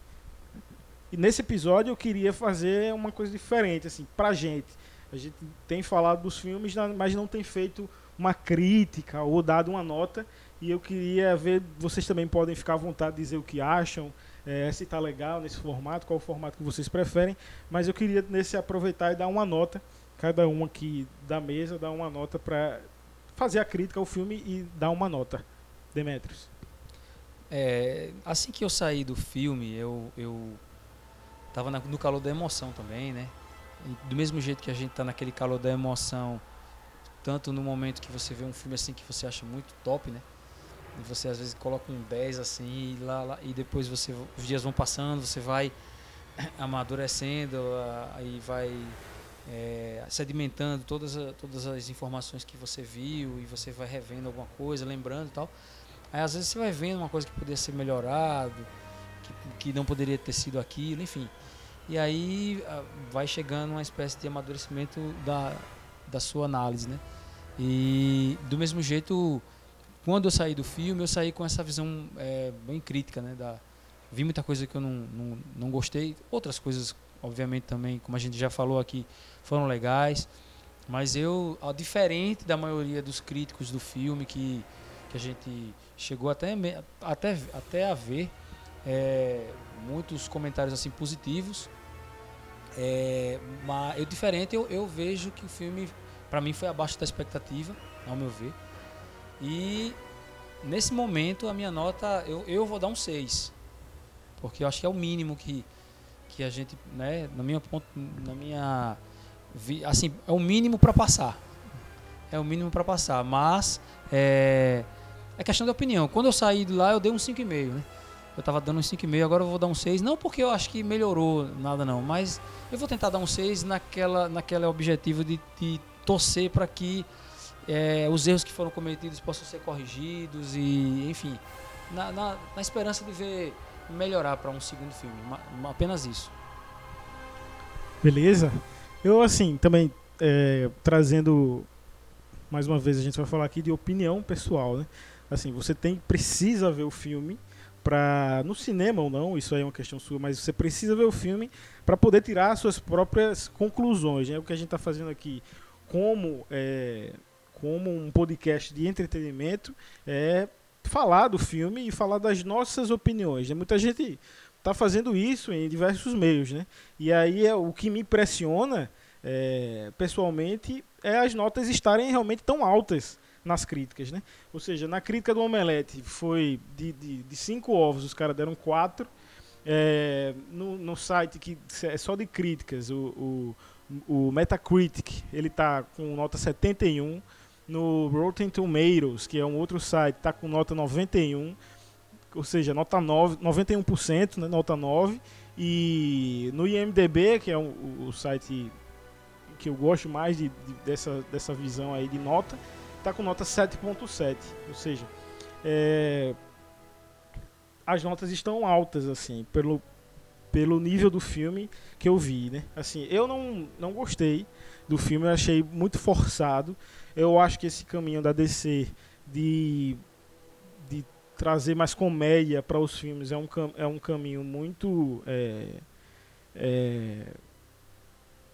nesse episódio eu queria fazer uma coisa diferente, assim, pra gente. A gente tem falado dos filmes, mas não tem feito uma crítica ou dado uma nota. E eu queria ver, vocês também podem ficar à vontade de dizer o que acham, eh, se tá legal nesse formato, qual o formato que vocês preferem. Mas eu queria nesse aproveitar e dar uma nota, cada um aqui da mesa dá uma nota para fazer a crítica ao filme e dar uma nota. Demetrios. É, assim que eu saí do filme, eu, eu tava na- no calor da emoção também, né? E do mesmo jeito que a gente tá naquele calor da emoção, tanto no momento que você vê um filme assim que você acha muito top, né? E você às vezes coloca um 10 assim, e, lá, lá- e depois você os dias vão passando, você vai amadurecendo, aí vai é, sedimentando todas, a- todas as informações que você viu e você vai revendo alguma coisa, lembrando e tal. Aí às vezes você vai vendo uma coisa que poderia ser melhorado, que, que não poderia ter sido aquilo, enfim. E aí vai chegando uma espécie de amadurecimento da, da sua análise, né? E do mesmo jeito, quando eu saí do filme, eu saí com essa visão é, bem crítica, né? Da, vi muita coisa que eu não, não, não gostei, outras coisas, obviamente também, como a gente já falou aqui, foram legais. Mas eu, ó, diferente da maioria dos críticos do filme que, que a gente chegou até, até, até a ver é, muitos comentários assim positivos. É, mas eu diferente eu, eu vejo que o filme para mim foi abaixo da expectativa, ao meu ver. E nesse momento a minha nota eu, eu vou dar um 6. Porque eu acho que é o mínimo que, que a gente, né, na minha ponto, na minha assim, é o mínimo para passar. É o mínimo para passar, mas é, é questão de opinião. Quando eu saí de lá, eu dei um 5,5, né? Eu tava dando um 5,5, agora eu vou dar um 6. Não porque eu acho que melhorou nada, não. Mas eu vou tentar dar um 6 naquela, naquela objetivo de, de torcer para que é, os erros que foram cometidos possam ser corrigidos e, enfim, na, na, na esperança de ver melhorar para um segundo filme. Apenas isso. Beleza? Eu, assim, também é, trazendo mais uma vez, a gente vai falar aqui de opinião pessoal, né? Assim, você tem precisa ver o filme para no cinema ou não, isso aí é uma questão sua, mas você precisa ver o filme para poder tirar as suas próprias conclusões, né? O que a gente está fazendo aqui como é, como um podcast de entretenimento é falar do filme e falar das nossas opiniões. Né? Muita gente está fazendo isso em diversos meios, né? E aí é, o que me impressiona é, pessoalmente é as notas estarem realmente tão altas nas críticas, né? Ou seja, na crítica do Omelete foi de, de, de cinco ovos, os caras deram quatro. é, no, no site que é só de críticas, o, o, o Metacritic, ele tá com nota 71. No Rotten Tomatoes, que é um outro site, tá com nota 91. Ou seja, nota 9, 91%, né, nota 9. E no IMDB, que é o, o site que eu gosto mais de, de, dessa, dessa visão aí de nota, tá com nota 7.7. Ou seja, é, as notas estão altas, assim, pelo, pelo nível do filme que eu vi, né? Assim, eu não, não gostei do filme, eu achei muito forçado. Eu acho que esse caminho da DC de, de trazer mais comédia para os filmes é um, é um caminho muito. É, é,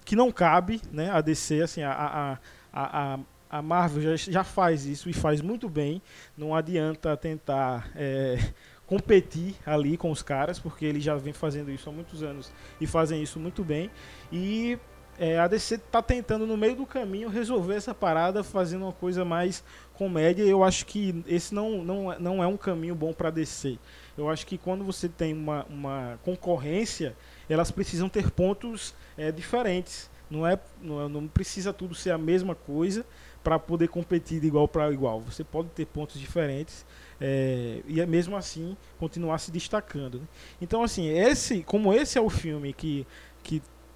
que não cabe, né? A DC, assim, a, a, a, a Marvel já, já faz isso e faz muito bem. Não adianta tentar é, competir ali com os caras, porque eles já vem fazendo isso há muitos anos e fazem isso muito bem. E é, a DC está tentando, no meio do caminho, resolver essa parada fazendo uma coisa mais comédia. Eu acho que esse não, não, não é um caminho bom para DC. Eu acho que quando você tem uma, uma concorrência, elas precisam ter pontos é, diferentes. Não, é, não, é, não precisa tudo ser a mesma coisa para poder competir de igual para igual. Você pode ter pontos diferentes é, e é mesmo assim continuar se destacando. Né? Então, assim, esse, como esse é o filme que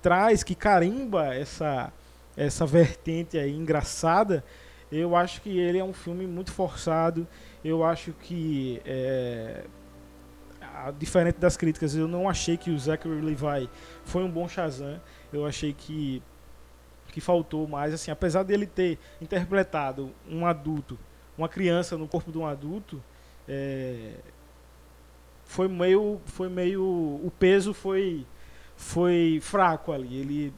traz, que carimba essa, essa vertente aí engraçada, eu acho que ele é um filme muito forçado. Eu acho que, é, diferente das críticas, eu não achei que o Zachary Levi foi um bom Shazam. Eu achei que que faltou mais, assim, apesar dele ter interpretado um adulto, uma criança no corpo de um adulto, é, foi meio, foi meio, o peso foi foi fraco ali. Ele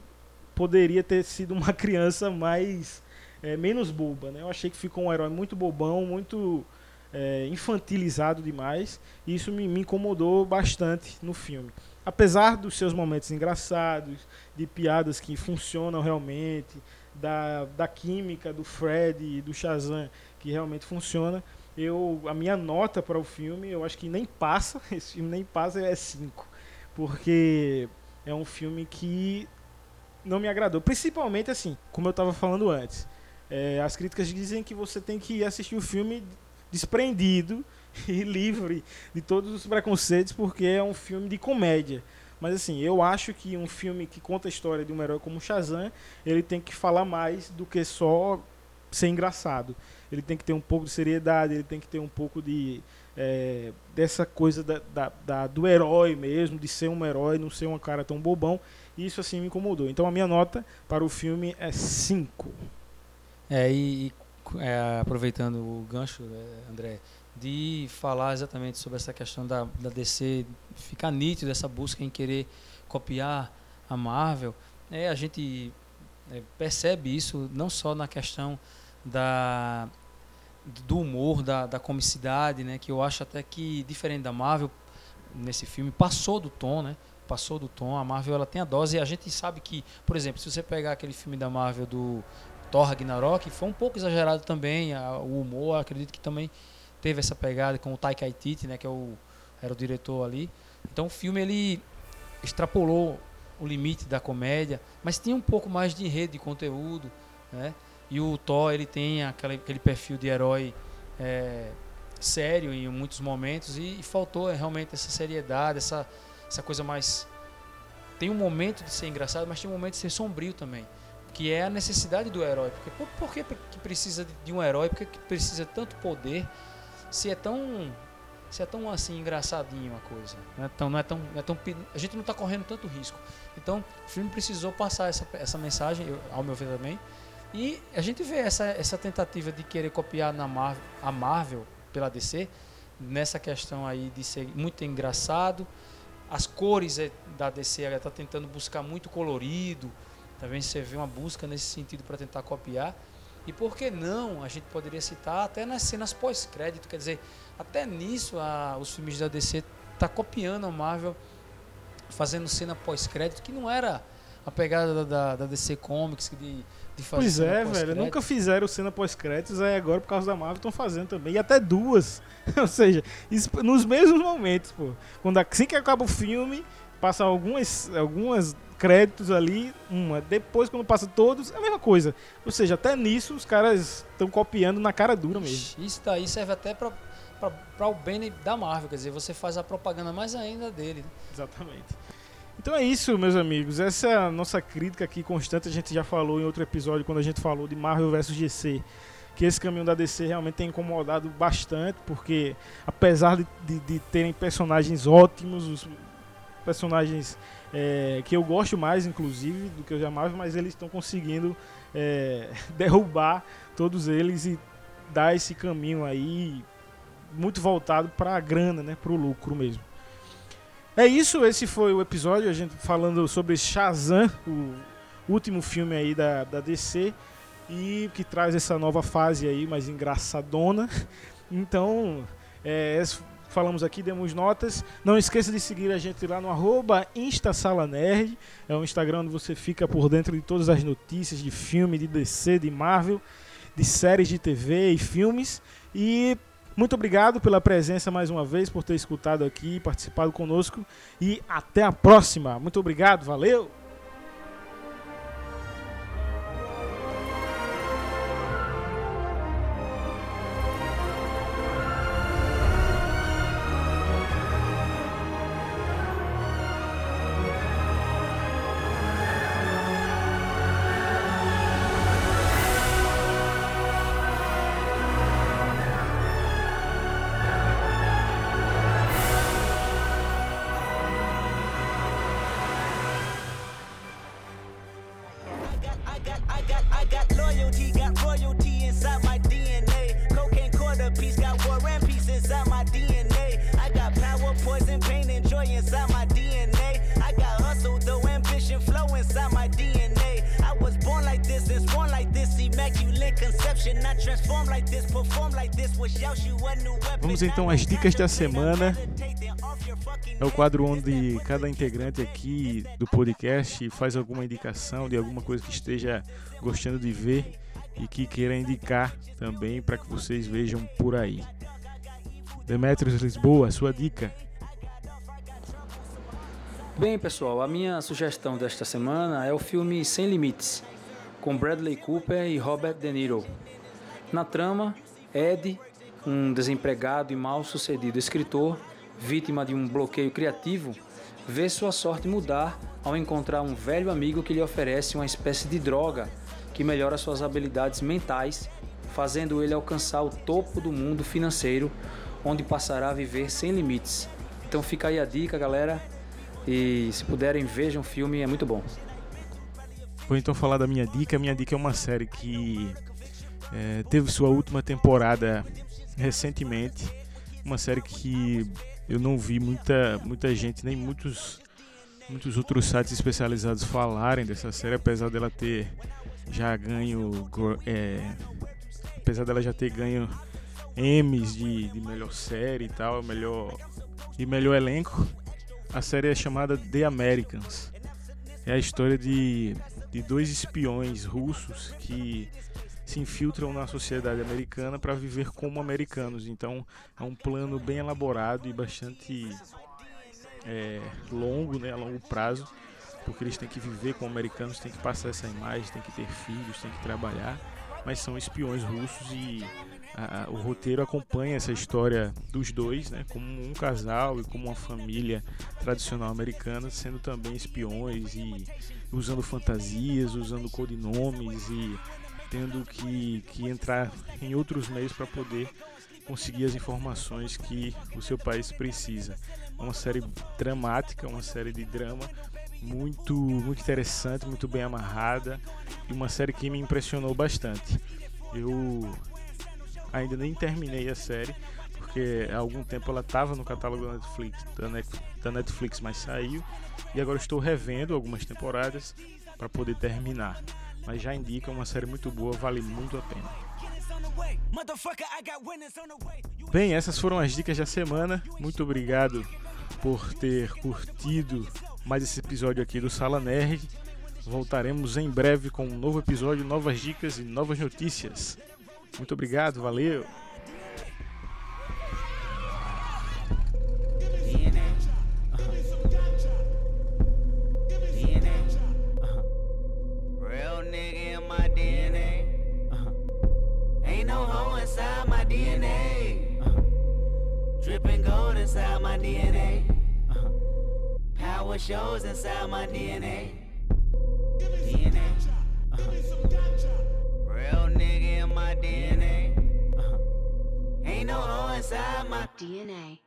poderia ter sido uma criança mais é, menos boba, né? Eu achei que ficou um herói muito bobão, muito é, infantilizado demais. E isso me, me, incomodou bastante no filme. Apesar dos seus momentos engraçados, de piadas que funcionam realmente, da, da química do Fred e do Shazam que realmente funciona, eu a minha nota para o filme, eu acho que nem passa, esse filme nem passa, é 5. Porque é um filme que não me agradou. Principalmente assim, como eu estava falando antes. É, as críticas dizem que você tem que assistir o filme desprendido e livre de todos os preconceitos, porque é um filme de comédia. Mas assim, eu acho que um filme que conta a história de um herói como Shazam, ele tem que falar mais do que só ser engraçado. Ele tem que ter um pouco de seriedade, ele tem que ter um pouco de é, dessa coisa da, da, da, do herói mesmo, de ser um herói, não ser um cara tão bobão. Isso assim me incomodou. Então a minha nota para o filme é 5. É, e, é, aproveitando o gancho, é, André, de falar exatamente sobre essa questão da, da DC ficar nítido essa busca em querer copiar a Marvel, é, a gente é, percebe isso não só na questão da do humor, da, da comicidade, né? Que eu acho até que, diferente da Marvel, nesse filme, passou do tom, né? Passou do tom. A Marvel, ela tem a dose. E a gente sabe que, por exemplo, se você pegar aquele filme da Marvel do Thor Ragnarok, foi um pouco exagerado também. A, o humor, acredito que também teve essa pegada com o Taika Waititi, né? Que é o, era o diretor ali. Então o filme, ele extrapolou o limite da comédia, mas tinha um pouco mais de rede de conteúdo, né? E o Thor, ele tem aquele, aquele perfil de herói é, sério em muitos momentos e, e, faltou realmente essa seriedade, essa, essa coisa mais... Tem um momento de ser engraçado, mas tem um momento de ser sombrio também. Que é a necessidade do herói. Porque, por, por que, que precisa de um herói? Por que, precisa tanto poder? Se é tão se é tão assim engraçadinho a coisa. Não é não é tão, não é tão, a gente não está correndo tanto risco. Então, o filme precisou passar essa, essa mensagem, eu, ao meu ver também, e a gente vê essa, essa tentativa de querer copiar na Marvel, a Marvel pela DC, nessa questão aí de ser muito engraçado. As cores é, da DC está tentando buscar muito colorido. Também você vê uma busca nesse sentido para tentar copiar. E por que não? A gente poderia citar até nas cenas pós-crédito, quer dizer, até nisso a, os filmes da DC tá copiando a Marvel, fazendo cena pós-crédito que não era a pegada da, da, da DC Comics de, de fazer Pois é, velho. Nunca fizeram cena pós-créditos, aí agora por causa da Marvel estão fazendo também. E até duas. Ou seja, isso nos mesmos momentos, pô. Quando assim que acaba o filme, passa algumas, algumas créditos ali, uma. Depois, quando passa todos, é a mesma coisa. Ou seja, até nisso os caras estão copiando na cara dura mesmo. Isso daí serve até pra, pra o bem da Marvel, quer dizer, você faz a propaganda mais ainda dele. Exatamente. Então é isso, meus amigos. Essa é a nossa crítica aqui constante. A gente já falou em outro episódio, quando a gente falou de Marvel vs GC, que esse caminho da DC realmente tem incomodado bastante, porque apesar de, de, de terem personagens ótimos, os personagens é, que eu gosto mais, inclusive, do que os da Marvel, mas eles estão conseguindo é, derrubar todos eles e dar esse caminho aí muito voltado para a grana, né, para o lucro mesmo. É isso, esse foi o episódio, a gente falando sobre Shazam, o último filme aí da, da DC, e que traz essa nova fase aí, mais engraçadona. Então, é, falamos aqui, demos notas. Não esqueça de seguir a gente lá no arroba InstaSalaNerd, é um Instagram onde você fica por dentro de todas as notícias de filme, de DC, de Marvel, de séries de TV e filmes. E muito obrigado pela presença mais uma vez, por ter escutado aqui, participado conosco. E até a próxima. Muito obrigado, valeu! Dicas da semana. É o quadro onde cada integrante aqui do podcast faz alguma indicação de alguma coisa que esteja gostando de ver e que queira indicar também para que vocês vejam por aí. Demetrios Lisboa, sua dica. Bem, pessoal, a minha sugestão desta semana é o filme Sem Limites, com Bradley Cooper e Robert De Niro. Na trama, Ed, um desempregado e mal-sucedido escritor, vítima de um bloqueio criativo, vê sua sorte mudar ao encontrar um velho amigo que lhe oferece uma espécie de droga que melhora suas habilidades mentais, fazendo ele alcançar o topo do mundo financeiro, onde passará a viver sem limites. Então fica aí a dica, galera. E se puderem, vejam o filme, é muito bom. Vou então falar da minha dica. Minha dica é uma série que é, teve sua última temporada recentemente. Uma série que eu não vi muita, muita gente, nem muitos, muitos outros sites especializados falarem dessa série, apesar dela ter já ganho. é, apesar dela já ter ganho Emmys de, de melhor série e tal, melhor, e melhor elenco. A série é chamada The Americans. É a história de, de dois espiões russos que se infiltram na sociedade americana para viver como americanos. Então é um plano bem elaborado e bastante é, longo, né, a longo prazo, porque eles têm que viver como americanos, têm que passar essa imagem, têm que ter filhos, têm que trabalhar, mas são espiões russos e a- a- o roteiro acompanha essa história dos dois, né, como um casal e como uma família tradicional americana, sendo também espiões e usando fantasias, usando codinomes e tendo que, que entrar em outros meios para poder conseguir as informações que o seu país precisa. É uma série dramática, uma série de drama muito muito interessante, muito bem amarrada e uma série que me impressionou bastante. Eu ainda nem terminei a série porque há algum tempo ela estava no catálogo da Netflix, da Net- da Netflix, mas saiu e agora estou revendo algumas temporadas para poder terminar. Mas já indica uma série muito boa, vale muito a pena. Bem, essas foram as dicas da semana. Muito obrigado por ter curtido mais esse episódio aqui do Sala Nerd. Voltaremos em breve com um novo episódio, novas dicas e novas notícias. Muito obrigado, valeu! My DNA. Ain't no hoe inside my DNA. Dripping gold inside my DNA. Power shows inside my DNA. DNA. Real nigga in my DNA. Ain't no hoe inside my DNA.